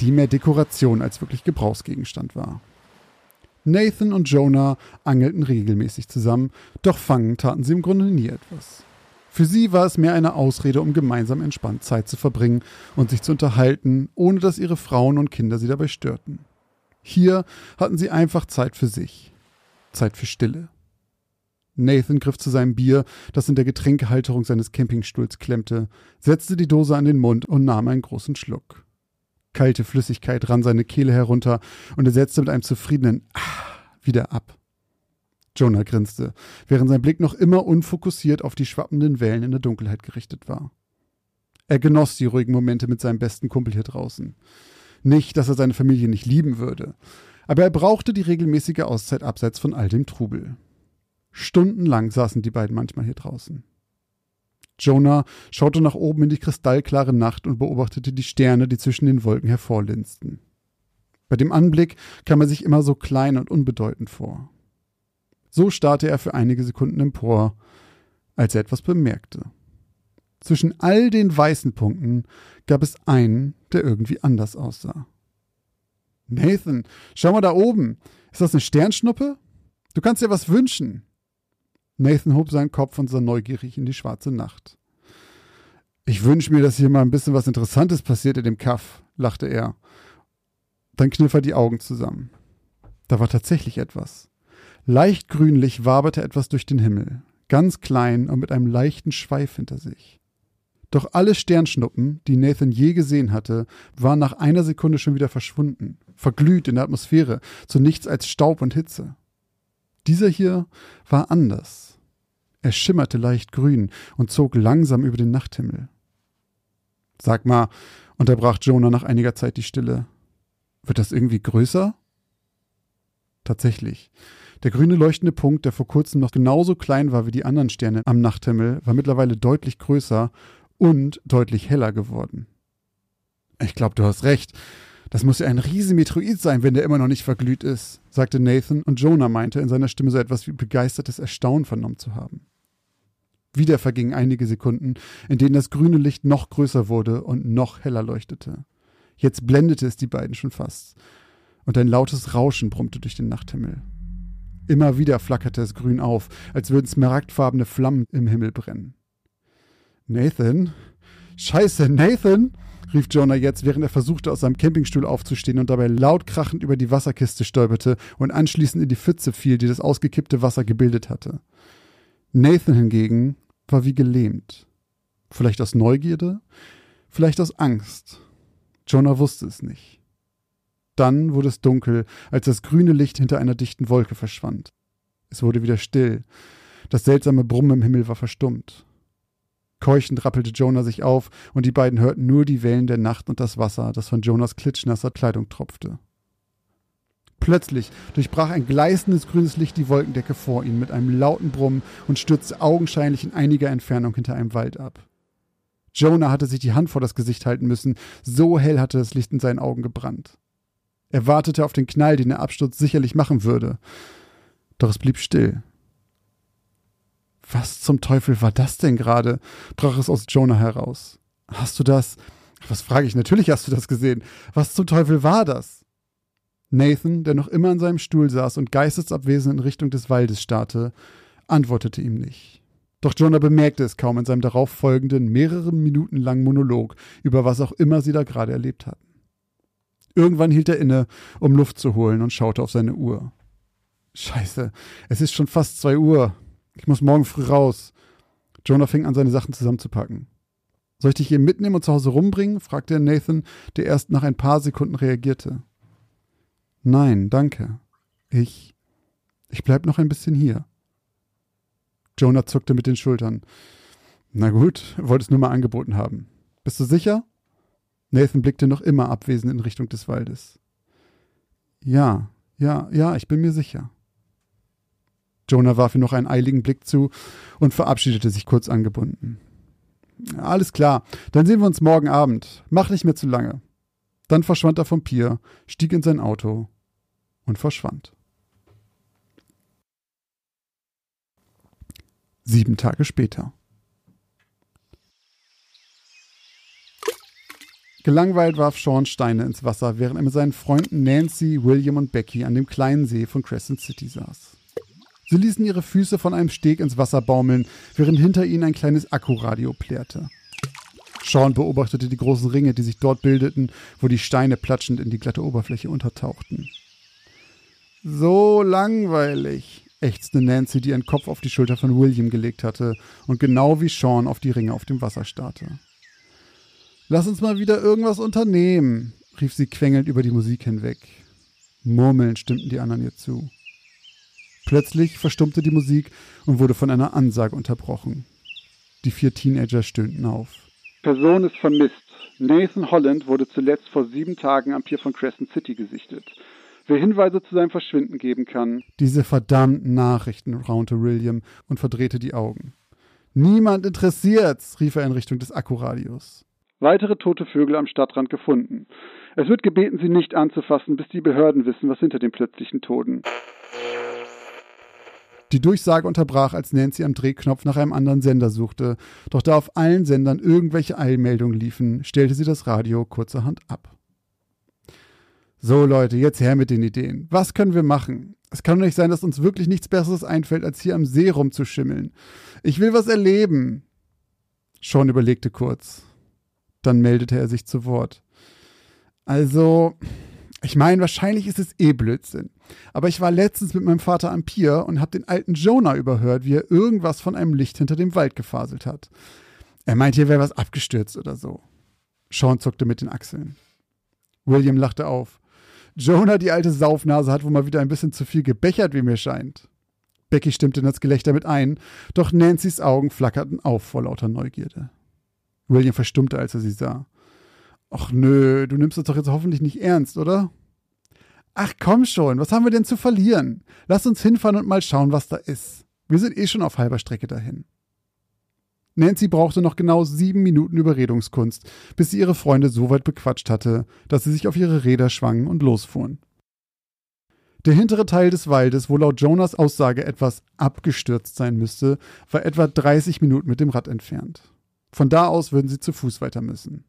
die mehr Dekoration als wirklich Gebrauchsgegenstand war. Nathan und Jonah angelten regelmäßig zusammen, doch fangen taten sie im Grunde nie etwas. Für sie war es mehr eine Ausrede, um gemeinsam entspannt Zeit zu verbringen und sich zu unterhalten, ohne dass ihre Frauen und Kinder sie dabei störten. Hier hatten sie einfach Zeit für sich. Zeit für Stille. Nathan griff zu seinem Bier, das in der Getränkehalterung seines Campingstuhls klemmte, setzte die Dose an den Mund und nahm einen großen Schluck. Kalte Flüssigkeit rann seine Kehle herunter und er setzte mit einem zufriedenen Ah wieder ab. Jonah grinste, während sein Blick noch immer unfokussiert auf die schwappenden Wellen in der Dunkelheit gerichtet war. Er genoss die ruhigen Momente mit seinem besten Kumpel hier draußen. Nicht, dass er seine Familie nicht lieben würde, aber er brauchte die regelmäßige Auszeit abseits von all dem Trubel. Stundenlang saßen die beiden manchmal hier draußen. Jonah schaute nach oben in die kristallklare Nacht und beobachtete die Sterne, die zwischen den Wolken hervorlinsten. Bei dem Anblick kam er sich immer so klein und unbedeutend vor. So starrte er für einige Sekunden empor, als er etwas bemerkte. Zwischen all den weißen Punkten gab es einen, der irgendwie anders aussah. Nathan, schau mal da oben. Ist das eine Sternschnuppe? Du kannst dir was wünschen. Nathan hob seinen Kopf und sah neugierig in die schwarze Nacht. Ich wünsche mir, dass hier mal ein bisschen was Interessantes passiert in dem Kaff, lachte er. Dann kniff er die Augen zusammen. Da war tatsächlich etwas. Leicht grünlich waberte etwas durch den Himmel, ganz klein und mit einem leichten Schweif hinter sich. Doch alle Sternschnuppen, die Nathan je gesehen hatte, waren nach einer Sekunde schon wieder verschwunden, verglüht in der Atmosphäre, zu nichts als Staub und Hitze. Dieser hier war anders. Er schimmerte leicht grün und zog langsam über den Nachthimmel. Sag mal, unterbrach Jonah nach einiger Zeit die Stille. Wird das irgendwie größer? Tatsächlich. Der grüne leuchtende Punkt, der vor kurzem noch genauso klein war wie die anderen Sterne am Nachthimmel, war mittlerweile deutlich größer und deutlich heller geworden. Ich glaube, du hast recht. Das muss ja ein Riesenmetroid sein, wenn der immer noch nicht verglüht ist, sagte Nathan, und Jonah meinte in seiner Stimme so etwas wie begeistertes Erstaunen vernommen zu haben. Wieder vergingen einige Sekunden, in denen das grüne Licht noch größer wurde und noch heller leuchtete. Jetzt blendete es die beiden schon fast, und ein lautes Rauschen brummte durch den Nachthimmel. Immer wieder flackerte es grün auf, als würden smaragdfarbene Flammen im Himmel brennen. Nathan? Scheiße, Nathan! Rief Jonah jetzt, während er versuchte, aus seinem Campingstuhl aufzustehen und dabei laut krachend über die Wasserkiste stolperte und anschließend in die Pfütze fiel, die das ausgekippte Wasser gebildet hatte. Nathan hingegen war wie gelähmt. Vielleicht aus Neugierde, vielleicht aus Angst. Jonah wusste es nicht. Dann wurde es dunkel, als das grüne Licht hinter einer dichten Wolke verschwand. Es wurde wieder still. Das seltsame Brummen im Himmel war verstummt. Keuchend rappelte Jonah sich auf, und die beiden hörten nur die Wellen der Nacht und das Wasser, das von Jonas klitschnasser Kleidung tropfte. Plötzlich durchbrach ein gleißendes grünes Licht die Wolkendecke vor ihnen mit einem lauten Brummen und stürzte augenscheinlich in einiger Entfernung hinter einem Wald ab. Jonah hatte sich die Hand vor das Gesicht halten müssen, so hell hatte das Licht in seinen Augen gebrannt. Er wartete auf den Knall, den der Absturz sicherlich machen würde. Doch es blieb still. Was zum Teufel war das denn gerade? brach es aus Jonah heraus. Hast du das? Was frage ich? Natürlich hast du das gesehen. Was zum Teufel war das? Nathan, der noch immer an seinem Stuhl saß und geistesabwesend in Richtung des Waldes starrte, antwortete ihm nicht. Doch Jonah bemerkte es kaum in seinem darauffolgenden, mehrere Minuten langen Monolog über was auch immer sie da gerade erlebt hatten. Irgendwann hielt er inne, um Luft zu holen und schaute auf seine Uhr. Scheiße, es ist schon fast zwei Uhr. Ich muss morgen früh raus. Jonah fing an, seine Sachen zusammenzupacken. Soll ich dich hier mitnehmen und zu Hause rumbringen? fragte er Nathan, der erst nach ein paar Sekunden reagierte. Nein, danke. Ich. Ich bleib noch ein bisschen hier. Jonah zuckte mit den Schultern. Na gut, wollte es nur mal angeboten haben. Bist du sicher? Nathan blickte noch immer abwesend in Richtung des Waldes. Ja, ja, ja, ich bin mir sicher. Jonah warf ihm noch einen eiligen Blick zu und verabschiedete sich kurz angebunden. Alles klar, dann sehen wir uns morgen Abend. Mach nicht mehr zu lange. Dann verschwand er vom Pier, stieg in sein Auto und verschwand. Sieben Tage später. Gelangweilt warf Sean Steine ins Wasser, während er mit seinen Freunden Nancy, William und Becky an dem kleinen See von Crescent City saß. Sie ließen ihre Füße von einem Steg ins Wasser baumeln, während hinter ihnen ein kleines Akkuradio plärrte. Sean beobachtete die großen Ringe, die sich dort bildeten, wo die Steine platschend in die glatte Oberfläche untertauchten. So langweilig, ächzte Nancy, die ihren Kopf auf die Schulter von William gelegt hatte und genau wie Sean auf die Ringe auf dem Wasser starrte. Lass uns mal wieder irgendwas unternehmen, rief sie quengelnd über die Musik hinweg. Murmelnd stimmten die anderen ihr zu. Plötzlich verstummte die Musik und wurde von einer Ansage unterbrochen. Die vier Teenager stöhnten auf. Person ist vermisst. Nathan Holland wurde zuletzt vor sieben Tagen am Pier von Crescent City gesichtet. Wer Hinweise zu seinem Verschwinden geben kann. Diese verdammten Nachrichten, raunte William und verdrehte die Augen. Niemand interessiert's, rief er in Richtung des Akkuradios. Weitere tote Vögel am Stadtrand gefunden. Es wird gebeten, sie nicht anzufassen, bis die Behörden wissen, was hinter den plötzlichen Toten. Die Durchsage unterbrach, als Nancy am Drehknopf nach einem anderen Sender suchte. Doch da auf allen Sendern irgendwelche Eilmeldungen liefen, stellte sie das Radio kurzerhand ab. So Leute, jetzt her mit den Ideen. Was können wir machen? Es kann doch nicht sein, dass uns wirklich nichts Besseres einfällt, als hier am See rumzuschimmeln. Ich will was erleben. Sean überlegte kurz. Dann meldete er sich zu Wort. Also, ich meine, wahrscheinlich ist es eh Blödsinn. Aber ich war letztens mit meinem Vater am Pier und habe den alten Jonah überhört, wie er irgendwas von einem Licht hinter dem Wald gefaselt hat. Er meint, hier wäre was abgestürzt oder so. Sean zuckte mit den Achseln. William lachte auf. Jonah, die alte Saufnase, hat wohl mal wieder ein bisschen zu viel gebechert, wie mir scheint. Becky stimmte in das Gelächter mit ein, doch Nancy's Augen flackerten auf vor lauter Neugierde. William verstummte, als er sie sah. Ach nö, du nimmst das doch jetzt hoffentlich nicht ernst, oder? Ach komm schon, was haben wir denn zu verlieren? Lass uns hinfahren und mal schauen, was da ist. Wir sind eh schon auf halber Strecke dahin. Nancy brauchte noch genau sieben Minuten Überredungskunst, bis sie ihre Freunde so weit bequatscht hatte, dass sie sich auf ihre Räder schwangen und losfuhren. Der hintere Teil des Waldes, wo laut Jonas Aussage etwas abgestürzt sein müsste, war etwa 30 Minuten mit dem Rad entfernt. Von da aus würden sie zu Fuß weiter müssen.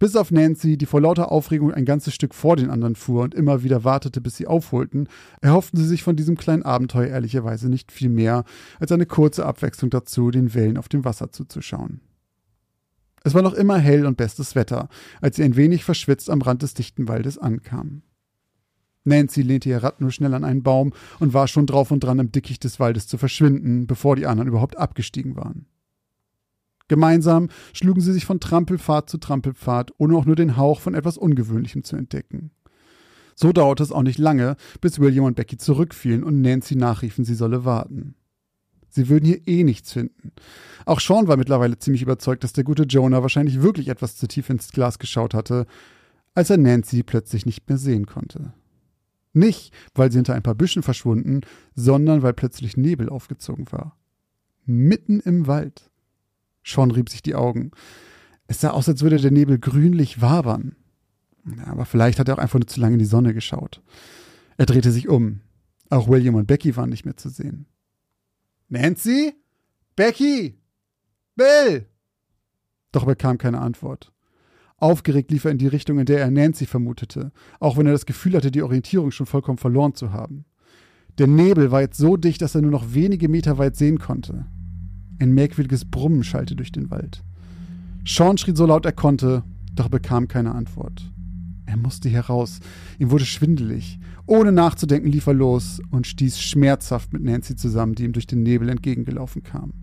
Bis auf Nancy, die vor lauter Aufregung ein ganzes Stück vor den anderen fuhr und immer wieder wartete, bis sie aufholten, erhofften sie sich von diesem kleinen Abenteuer ehrlicherweise nicht viel mehr als eine kurze Abwechslung dazu, den Wellen auf dem Wasser zuzuschauen. Es war noch immer hell und bestes Wetter, als sie ein wenig verschwitzt am Rand des dichten Waldes ankamen. Nancy lehnte ihr Rad nur schnell an einen Baum und war schon drauf und dran, im Dickicht des Waldes zu verschwinden, bevor die anderen überhaupt abgestiegen waren. Gemeinsam schlugen sie sich von Trampelpfad zu Trampelpfad, ohne auch nur den Hauch von etwas Ungewöhnlichem zu entdecken. So dauerte es auch nicht lange, bis William und Becky zurückfielen und Nancy nachriefen, sie solle warten. Sie würden hier eh nichts finden. Auch Sean war mittlerweile ziemlich überzeugt, dass der gute Jonah wahrscheinlich wirklich etwas zu tief ins Glas geschaut hatte, als er Nancy plötzlich nicht mehr sehen konnte. Nicht, weil sie hinter ein paar Büschen verschwunden, sondern weil plötzlich Nebel aufgezogen war. Mitten im Wald. Sean rieb sich die Augen. Es sah aus, als würde der Nebel grünlich wabern. Ja, aber vielleicht hat er auch einfach nur zu lange in die Sonne geschaut. Er drehte sich um. Auch William und Becky waren nicht mehr zu sehen. Nancy? Becky? Bill? Doch er bekam keine Antwort. Aufgeregt lief er in die Richtung, in der er Nancy vermutete, auch wenn er das Gefühl hatte, die Orientierung schon vollkommen verloren zu haben. Der Nebel war jetzt so dicht, dass er nur noch wenige Meter weit sehen konnte. Ein merkwürdiges Brummen schallte durch den Wald. Sean schrie so laut er konnte, doch bekam keine Antwort. Er musste hier raus. Ihm wurde schwindelig. Ohne nachzudenken lief er los und stieß schmerzhaft mit Nancy zusammen, die ihm durch den Nebel entgegengelaufen kam.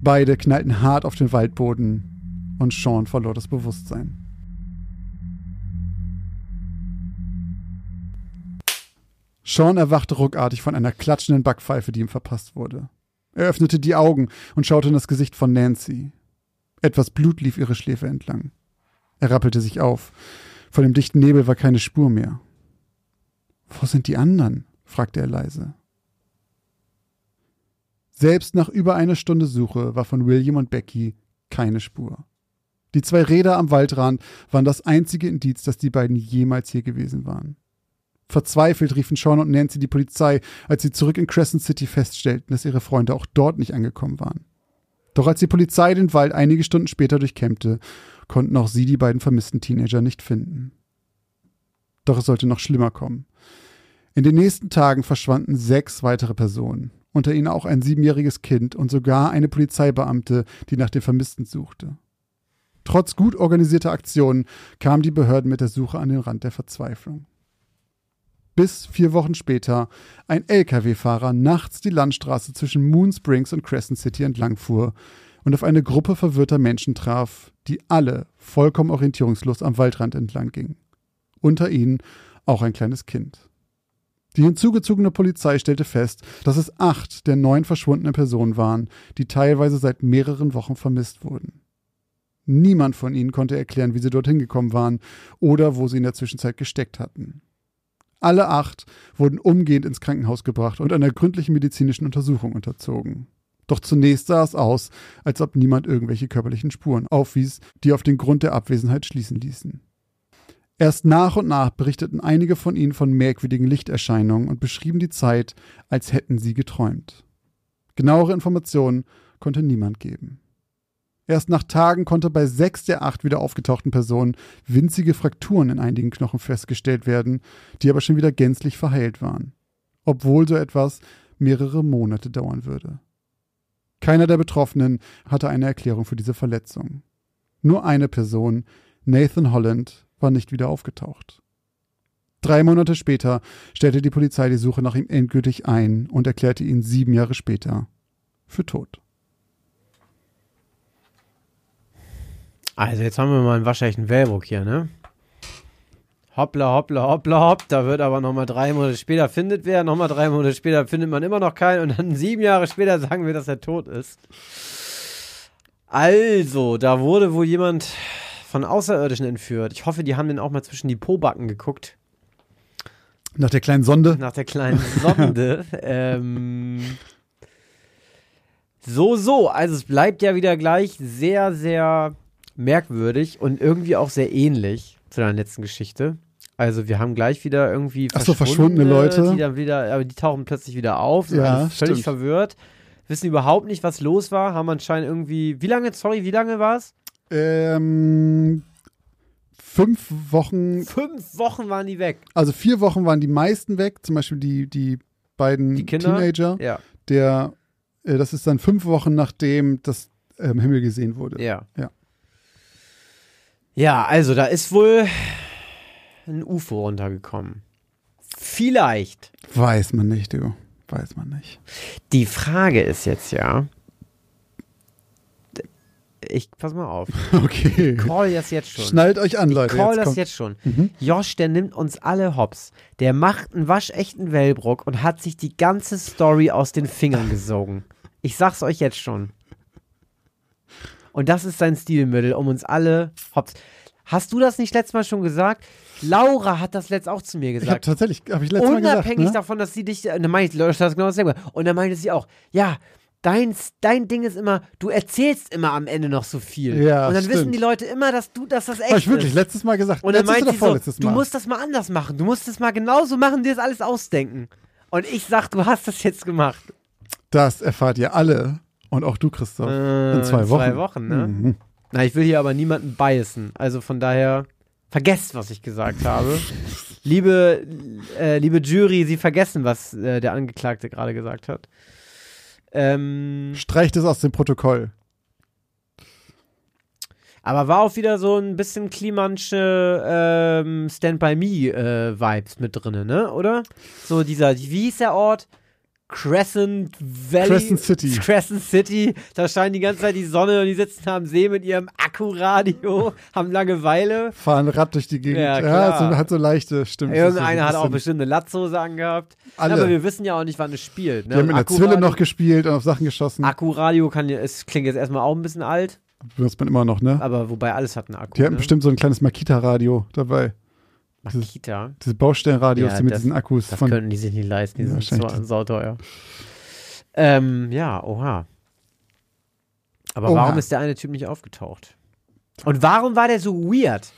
Beide knallten hart auf den Waldboden und Sean verlor das Bewusstsein. Sean erwachte ruckartig von einer klatschenden Backpfeife, die ihm verpasst wurde. Er öffnete die Augen und schaute in das Gesicht von Nancy. Etwas Blut lief ihre Schläfe entlang. Er rappelte sich auf. Von dem dichten Nebel war keine Spur mehr. Wo sind die anderen? fragte er leise. Selbst nach über einer Stunde Suche war von William und Becky keine Spur. Die zwei Räder am Waldrand waren das einzige Indiz, dass die beiden jemals hier gewesen waren. Verzweifelt riefen Sean und Nancy die Polizei, als sie zurück in Crescent City feststellten, dass ihre Freunde auch dort nicht angekommen waren. Doch als die Polizei den Wald einige Stunden später durchkämmte, konnten auch sie die beiden vermissten Teenager nicht finden. Doch es sollte noch schlimmer kommen. In den nächsten Tagen verschwanden sechs weitere Personen, unter ihnen auch ein siebenjähriges Kind und sogar eine Polizeibeamte, die nach den Vermissten suchte. Trotz gut organisierter Aktionen kamen die Behörden mit der Suche an den Rand der Verzweiflung. Bis vier Wochen später ein Lkw-Fahrer nachts die Landstraße zwischen Moon Springs und Crescent City entlangfuhr und auf eine Gruppe verwirrter Menschen traf, die alle vollkommen orientierungslos am Waldrand entlang gingen. Unter ihnen auch ein kleines Kind. Die hinzugezogene Polizei stellte fest, dass es acht der neun verschwundenen Personen waren, die teilweise seit mehreren Wochen vermisst wurden. Niemand von ihnen konnte erklären, wie sie dorthin gekommen waren oder wo sie in der Zwischenzeit gesteckt hatten. Alle acht wurden umgehend ins Krankenhaus gebracht und einer gründlichen medizinischen Untersuchung unterzogen. Doch zunächst sah es aus, als ob niemand irgendwelche körperlichen Spuren aufwies, die auf den Grund der Abwesenheit schließen ließen. Erst nach und nach berichteten einige von ihnen von merkwürdigen Lichterscheinungen und beschrieben die Zeit, als hätten sie geträumt. Genauere Informationen konnte niemand geben. Erst nach Tagen konnte bei sechs der acht wieder aufgetauchten Personen winzige Frakturen in einigen Knochen festgestellt werden, die aber schon wieder gänzlich verheilt waren. Obwohl so etwas mehrere Monate dauern würde. Keiner der Betroffenen hatte eine Erklärung für diese Verletzung. Nur eine Person, Nathan Holland, war nicht wieder aufgetaucht. Drei Monate später stellte die Polizei die Suche nach ihm endgültig ein und erklärte ihn sieben Jahre später für tot. Also jetzt haben wir mal einen waschechten Wellbrook hier, ne? Hoppla, hoppla, hoppla, hopp. Da wird aber nochmal drei Monate später findet wer, nochmal drei Monate später findet man immer noch keinen und dann sieben Jahre später sagen wir, dass er tot ist. Also, da wurde wohl jemand von Außerirdischen entführt. Ich hoffe, die haben den auch mal zwischen die Pobacken geguckt. Nach der kleinen Sonde? Nach der kleinen Sonde. ähm, so, so. Also es bleibt ja wieder gleich sehr, sehr merkwürdig und irgendwie auch sehr ähnlich zu deiner letzten Geschichte. Also wir haben gleich wieder irgendwie Ach so, verschwundene Leute. Die dann wieder, aber die tauchen plötzlich wieder auf, sind Ja, völlig verwirrt, wissen überhaupt nicht, was los war, haben anscheinend irgendwie, wie lange, sorry, wie lange war es? Ähm, fünf Wochen, Fünf Wochen waren die weg. also vier Wochen waren die meisten weg, zum Beispiel die, die beiden Die Kinder? Teenager. Ja, Der, äh, das ist dann fünf Wochen, nachdem das ähm, Himmel gesehen wurde. ja. Ja. Ja, also da ist wohl ein UFO runtergekommen. Vielleicht. Weiß man nicht, du. Weiß man nicht. Die Frage ist jetzt ja. Ich pass mal auf. Okay. Call das jetzt schon. Schnallt euch an, Leute. Call jetzt das kommt- jetzt schon. Mhm. Josh, der nimmt uns alle hops. Der macht einen waschechten Wellbrock und hat sich die ganze Story aus den Fingern gesogen. Ich sag's euch jetzt schon. Und das ist sein Stilmittel, um uns alle hops. Hast du das nicht letztes Mal schon gesagt? Laura hat das letzt auch zu mir Ich habe gesagt. tatsächlich, habe ich letztes Mal gesagt, Unabhängig ne? davon, dass sie dich, äh, dann meinte ich, das genau dasselbe. Und dann meinte sie auch, ja, dein, dein Ding ist immer, du erzählst immer am Ende noch so viel. Ja, und dann wissen stimmt. die Leute immer, dass du, dass das echt Habe ich wirklich ist. letztes Mal gesagt. Und dann letztes meint oder sie so, vorletztes du Mal? musst das mal anders machen. Du musst das mal genauso machen, dir das alles ausdenken. Und ich sag, du hast das jetzt gemacht. Das erfahrt ihr alle und auch du, Christoph, Äh, in zwei in Wochen. zwei Wochen, ne? Mhm. Na, ich will hier aber niemanden biasen. Also von daher, vergesst, was ich gesagt habe. Liebe, äh, liebe Jury, Sie vergessen, was äh, der Angeklagte gerade gesagt hat. Ähm, Streicht es aus dem Protokoll. aber war auch wieder so ein bisschen Klimansche ähm, Stand By Me äh, mit drin, ne? Oder? So dieser, wie hieß der Ort? Crescent Valley. Crescent City. Crescent City. Da scheint die ganze Zeit die Sonne und die sitzen am See mit ihrem Akkuradio, haben Langeweile. Fahren Rad durch die Gegend. Ja, Ja, so, hat so leichte Stimmen. Irgendeiner hat auch bestimmt. eine Latzhose angehabt. Alle. Aber wir wissen ja auch nicht, wann es spielt. Ne? Die haben mit einer Akkuradio- Zwille noch gespielt und auf Sachen geschossen. Akkuradio kann es klingt jetzt erstmal auch ein bisschen alt, Benutzt man immer noch, ne? aber wobei alles hat einen Akku. Die hatten ne? bestimmt so ein kleines Makita-Radio dabei. Makita. Diese Baustellenradios, Ja, mit das- diesen Akkus Das von. könnten die sich nicht leisten, die Ja, sind so, wahrscheinlich. sauteuer. Ähm, ja, oha. Aber Oha. warum ist der eine Typ nicht aufgetaucht? Und warum war der so weird?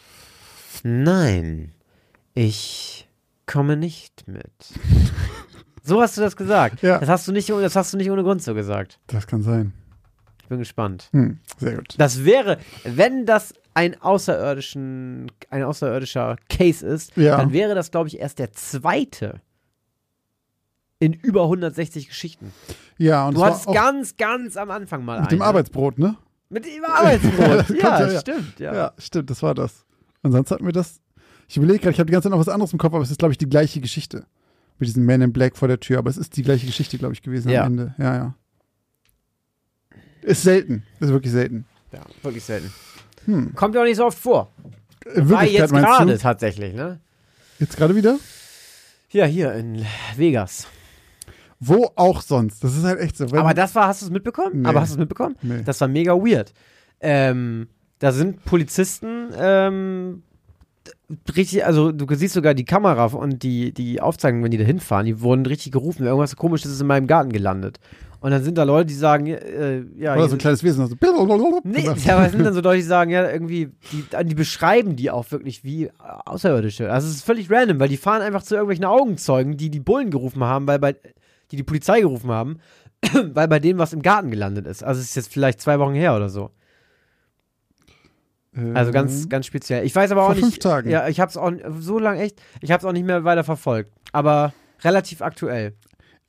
Nein, ich komme nicht mit. so hast du das gesagt. Ja. Das hast du nicht, das hast du nicht ohne Grund so gesagt. Das kann sein. Ich bin gespannt. Hm, sehr gut. Das wäre, wenn das ein außerirdischen, ein außerirdischer Case ist, Ja. dann wäre das, glaube ich, erst der zweite in über 160 Geschichten. Ja, und Du hattest ganz, ganz am Anfang mal mit dem eine. Arbeitsbrot, ne? Mit dem Arbeitsbrot. Ja, ja. stimmt. Ja. Ja. stimmt, das war das. Und sonst hatten wir das. Ich überlege gerade, ich habe die ganze Zeit noch was anderes im Kopf, aber es ist, glaube ich, die gleiche Geschichte. Mit diesem Man in Black vor der Tür, aber es ist die gleiche Geschichte, glaube ich, gewesen Ja. am Ende. Ja, ja. Ist selten. Ist wirklich selten. Ja, wirklich selten. Hm. Kommt ja auch nicht so oft vor. In War Wirklichkeit jetzt gerade tatsächlich, ne? Jetzt gerade wieder? Ja, hier in Vegas. Wo auch sonst. Das ist halt echt so. Aber das war, hast du es mitbekommen? Nee. Aber hast du es mitbekommen? Nee. Das war mega weird. Ähm, da sind Polizisten ähm, richtig, also du siehst sogar die Kamera und die, die Aufzeichnungen, wenn die da hinfahren, die wurden richtig gerufen. Irgendwas komisches ist in meinem Garten gelandet. Und dann sind da Leute, die sagen, äh, ja, Oder so ein kleines Wesen. Also Nee, ja, aber es sind dann so Leute, die sagen, ja, irgendwie, die, die beschreiben die auch wirklich wie äh, Außerirdische. Also es ist völlig random, weil die fahren einfach zu irgendwelchen Augenzeugen, die die Bullen gerufen haben, weil bei, die die Polizei gerufen haben, weil bei denen was im Garten gelandet ist. Also es ist jetzt vielleicht zwei Wochen her oder so. Also ganz, ganz speziell. Ich weiß aber auch Vor nicht. fünf Tagen. Ja, ich hab's auch so lange echt. Ich hab's auch nicht mehr weiter verfolgt. Aber relativ aktuell.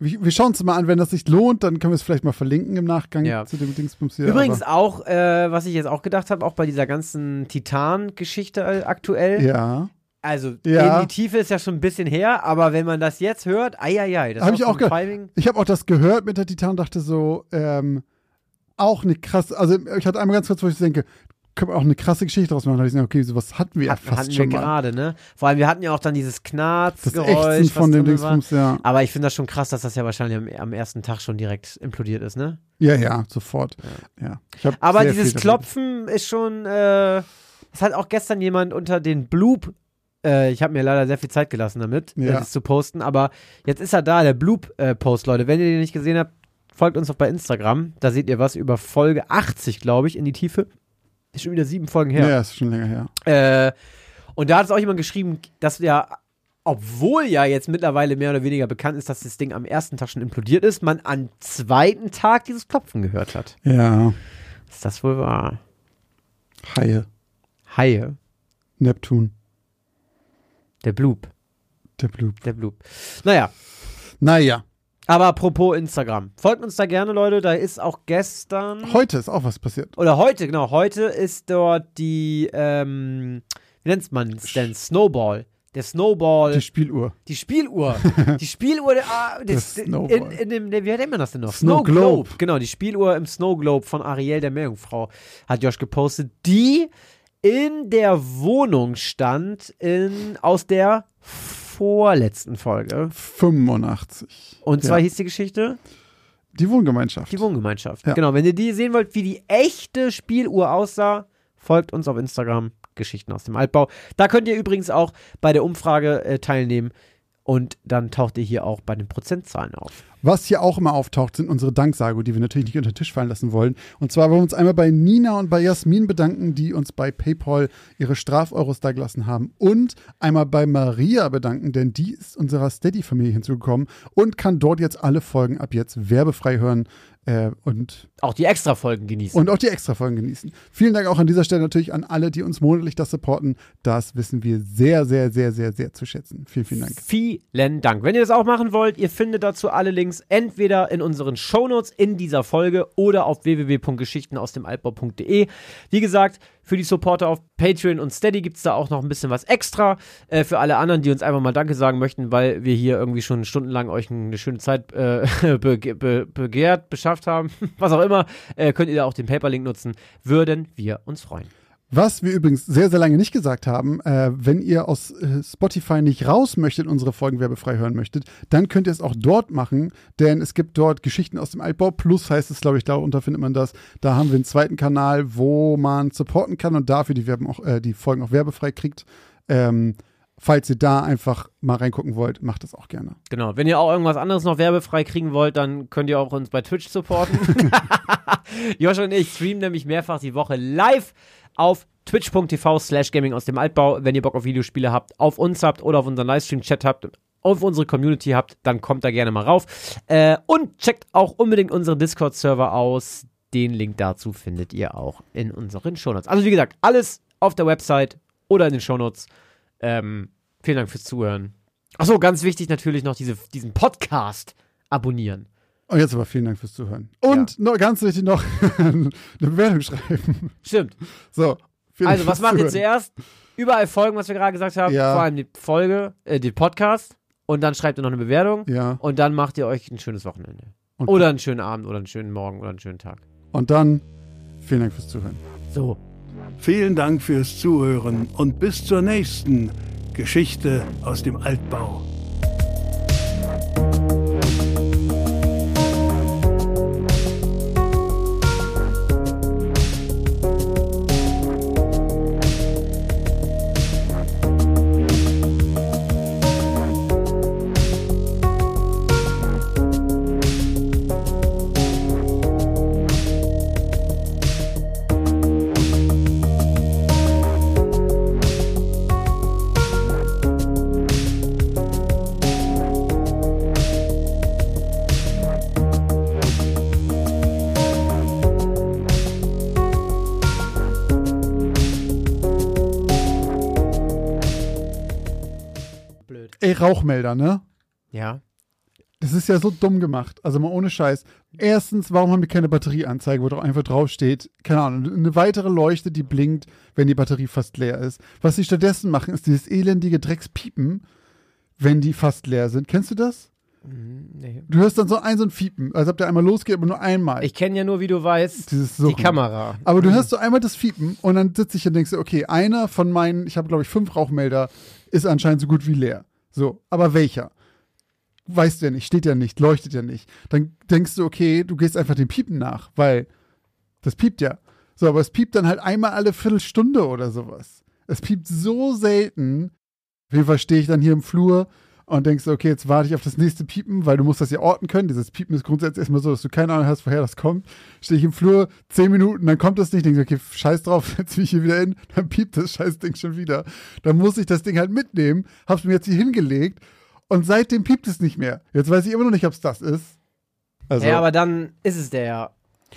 Wir, wir schauen uns mal an, wenn das sich lohnt, dann können wir es vielleicht mal verlinken im Nachgang Ja. zu dem Dingsbums hier. Übrigens auch, äh, was ich jetzt auch gedacht habe, auch bei dieser ganzen Titan-Geschichte äh, aktuell. Ja. Also Ja. in die Tiefe ist ja schon ein bisschen her, aber wenn man das jetzt hört, eieiei, das Hab ist ich auch ge- Timing. Ich habe auch das gehört mit der Titan dachte so, ähm, auch eine krasse, also ich hatte einmal ganz kurz, wo ich denke, können wir auch eine krasse Geschichte draus machen. Da ich gesagt, okay, sowas hatten wir ja Hat, fast hatten wir schon mal. gerade, ne? Vor allem, wir hatten ja auch dann dieses Das Knarzgeräusch. Ächzen was von dem. Dingsbums, ja. Aber ich finde das schon krass, dass das ja wahrscheinlich am, am ersten Tag schon direkt implodiert ist, ne? Ja, ja, sofort. Ja. Hab Aber dieses Klopfen ist schon, äh, das hat auch gestern jemand unter den Bloop, äh, ich habe mir leider sehr viel Zeit gelassen damit, Ja. äh, das zu posten, aber jetzt ist er da, der Bloop-Post, Leute. Wenn ihr den nicht gesehen habt, folgt uns doch bei Instagram. Da seht ihr was über Folge 80, glaube ich, in die Tiefe. Ist schon wieder sieben Folgen her. Ja, ist schon länger her. Äh, und da hat es auch jemand geschrieben, dass ja, obwohl ja jetzt mittlerweile mehr oder weniger bekannt ist, dass das Ding am ersten Tag schon implodiert ist, man am zweiten Tag dieses Klopfen gehört hat. Ja. Ist das wohl wahr? Haie. Haie. Neptun. Der Bloop. Der Bloop. Der Bloop. Naja, Naja, aber apropos Instagram. Folgt uns da gerne, Leute. Da ist auch gestern. heute ist auch was passiert. oder heute, genau. Heute ist dort die, ähm, wie nennt man es denn? Snowball. Der Snowball. Die Spieluhr. Die Spieluhr. die Spieluhr, ah, das, Das in, in dem, wie nennt man das denn noch? Snow Globe. Genau, die Spieluhr im Snow Globe von Ariel der Meerjungfrau hat Josh gepostet, die in der Wohnung stand in, aus der vorletzten Folge. 85. Und zwar ja. hieß die Geschichte die Wohngemeinschaft. die Wohngemeinschaft. Ja. Genau, wenn ihr die sehen wollt, wie die echte Spieluhr aussah, folgt uns auf Instagram, Geschichten aus dem Altbau. Da könnt ihr übrigens auch bei der Umfrage äh, teilnehmen und dann taucht ihr hier auch bei den Prozentzahlen auf. Was hier auch immer auftaucht, sind unsere Danksago, die wir natürlich nicht unter den Tisch fallen lassen wollen. Und zwar wollen wir uns einmal bei Nina und bei Jasmin bedanken, die uns bei PayPal ihre Strafeuros da gelassen haben. Und einmal bei Maria bedanken, denn die ist unserer Steady-Familie hinzugekommen und kann dort jetzt alle Folgen ab jetzt werbefrei hören äh, und, Auch die Extra-Folgen genießen. und auch die Extra-Folgen genießen. Vielen Dank auch an dieser Stelle natürlich an alle, die uns monatlich das supporten. Das wissen wir sehr, sehr, sehr, sehr, sehr zu schätzen. Vielen, vielen Dank. Vielen Dank. Wenn ihr das auch machen wollt, ihr findet dazu alle Links entweder in unseren Shownotes in dieser Folge oder auf www.geschichtenausdemaltbau.de. Wie gesagt, für die Supporter auf Patreon und Steady gibt es da auch noch ein bisschen was extra. Äh, für alle anderen, die uns einfach mal Danke sagen möchten, weil wir hier irgendwie schon stundenlang euch eine schöne Zeit äh, bege be begehrt, beschafft haben, was auch immer, äh, könnt ihr da auch den Paperlink nutzen. Würden wir uns freuen. Was wir übrigens sehr, sehr lange nicht gesagt haben, äh, wenn ihr aus äh, Spotify nicht raus möchtet, unsere Folgen werbefrei hören möchtet, dann könnt ihr es auch dort machen, denn es gibt dort Geschichten aus dem Altbau. Plus heißt es, glaube ich, darunter findet man das. Da haben wir einen zweiten Kanal, wo man supporten kann und dafür die, Werben auch, äh, die Folgen auch werbefrei kriegt. Ähm, falls ihr da einfach mal reingucken wollt, macht das auch gerne. Genau, wenn ihr auch irgendwas anderes noch werbefrei kriegen wollt, dann könnt ihr auch uns bei Twitch supporten. Josh und ich streamen nämlich mehrfach die Woche live auf twitch.tv slash gaming aus dem Altbau. Wenn ihr Bock auf Videospiele habt, auf uns habt oder auf unseren Livestream-Chat habt, auf unsere Community habt, dann kommt da gerne mal rauf. Äh, und checkt auch unbedingt unseren Discord-Server aus. Den Link dazu findet ihr auch in unseren Shownotes. Also wie gesagt, alles auf der Website oder in den Shownotes. Ähm, vielen Dank fürs Zuhören. Achso, ganz wichtig natürlich noch diese, diesen Podcast abonnieren. Und jetzt aber vielen Dank fürs Zuhören. Und noch, ganz wichtig noch eine Bewertung schreiben. Stimmt. So. Also, was macht ihr zuerst? Überall folgen, was wir gerade gesagt haben. Ja. Vor allem die Folge, äh, den Podcast. Und dann schreibt ihr noch eine Bewertung. Ja. Und dann macht ihr euch ein schönes Wochenende. Und- oder einen schönen Abend oder einen schönen Morgen oder einen schönen Tag. Und dann vielen Dank fürs Zuhören. So. Vielen Dank fürs Zuhören und bis zur nächsten Geschichte aus dem Altbau. Ey, Rauchmelder, ne? Ja. Das ist ja so dumm gemacht. Also mal ohne Scheiß. Erstens, warum haben die keine Batterieanzeige, wo doch einfach draufsteht, keine Ahnung, eine weitere Leuchte, die blinkt, wenn die Batterie fast leer ist. Was sie stattdessen machen, ist dieses elendige Dreckspiepen, wenn die fast leer sind. Kennst du das? Mhm, Nee. Du hörst dann so ein, so ein Fiepen, als ob der einmal losgeht, aber nur einmal. Ich kenne ja nur, wie du weißt, die. Kamera. Aber du hörst so einmal das Fiepen und dann sitze ich und denkst, okay, einer von meinen, ich habe glaube ich fünf Rauchmelder, ist anscheinend so gut wie leer. So, aber welcher? Weißt du ja nicht, steht ja nicht, leuchtet ja nicht. Dann denkst du, okay, du gehst einfach dem Piepen nach, weil das piept ja. So, aber es piept dann halt einmal alle Viertelstunde oder sowas. Es piept so selten. Auf jeden Fall stehe ich dann hier im Flur und denkst, okay, jetzt warte ich auf das nächste Piepen, weil du musst das ja orten können. Dieses Piepen ist grundsätzlich erstmal so, dass du keine Ahnung hast, woher das kommt. Stehe ich im Flur, zehn Minuten, dann kommt das nicht, denkst, okay, scheiß drauf, setz mich hier wieder hin, dann piept das scheiß Ding schon wieder. Dann muss ich das Ding halt mitnehmen, hab's mir jetzt hier hingelegt und seitdem piept es nicht mehr. Jetzt weiß ich immer noch nicht, ob es das ist. Also, Ja, aber dann ist es der ja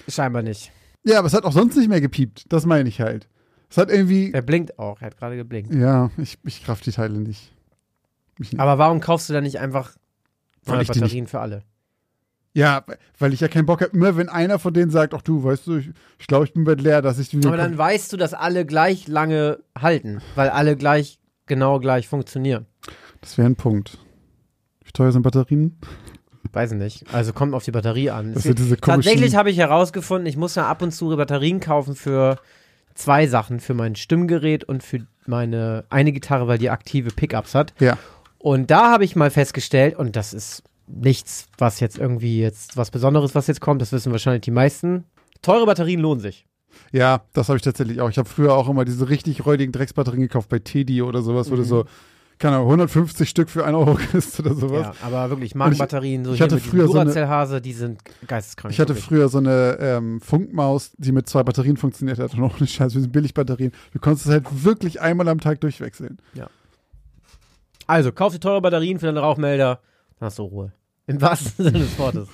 scheinbar nicht. ja, aber es hat auch sonst nicht mehr gepiept. Das meine ich halt. Es hat irgendwie. Er blinkt auch. Er hat gerade geblinkt. Ja, ich, ich kraft die Teile nicht. Ich, Aber warum kaufst du dann nicht einfach neue Batterien für alle? ja, weil ich ja keinen Bock habe. Immer wenn einer von denen sagt, ach du, weißt du, ich, ich glaube, ich bin bald leer, dass ich die. Aber dann weißt du, dass alle gleich lange halten, weil alle gleich genau gleich funktionieren. das wäre ein Punkt. Wie teuer sind Batterien? Weiß ich nicht. Also kommt auf die Batterie an. Das sind diese Tatsächlich habe ich herausgefunden, ich muss ja ab und zu Batterien kaufen für zwei Sachen, für mein Stimmgerät und für meine eine Gitarre, weil die aktive Pickups hat. Ja. Und da habe ich mal festgestellt, und das ist nichts, was jetzt irgendwie jetzt was Besonderes, was jetzt kommt, das wissen wahrscheinlich die meisten. Teure Batterien lohnen sich. Ja, das habe ich tatsächlich auch. Ich habe früher auch immer diese richtig räudigen Drecksbatterien gekauft bei Teddy oder sowas, Mhm. wo du so, keine Ahnung, 150 Stück für 1 Euro kriegst oder sowas. Ja, aber wirklich Markenbatterien, so ich hatte früher so eine- die sind geisteskrank. Ich hatte früher so eine ähm, Funkmaus, die mit zwei Batterien funktioniert hat und auch eine Scheiße, diese Billigbatterien. Du konntest es halt wirklich einmal am Tag durchwechseln. Also, kauf dir teure Batterien für deinen Rauchmelder, dann hast du Ruhe. Im wahrsten Sinne des Wortes.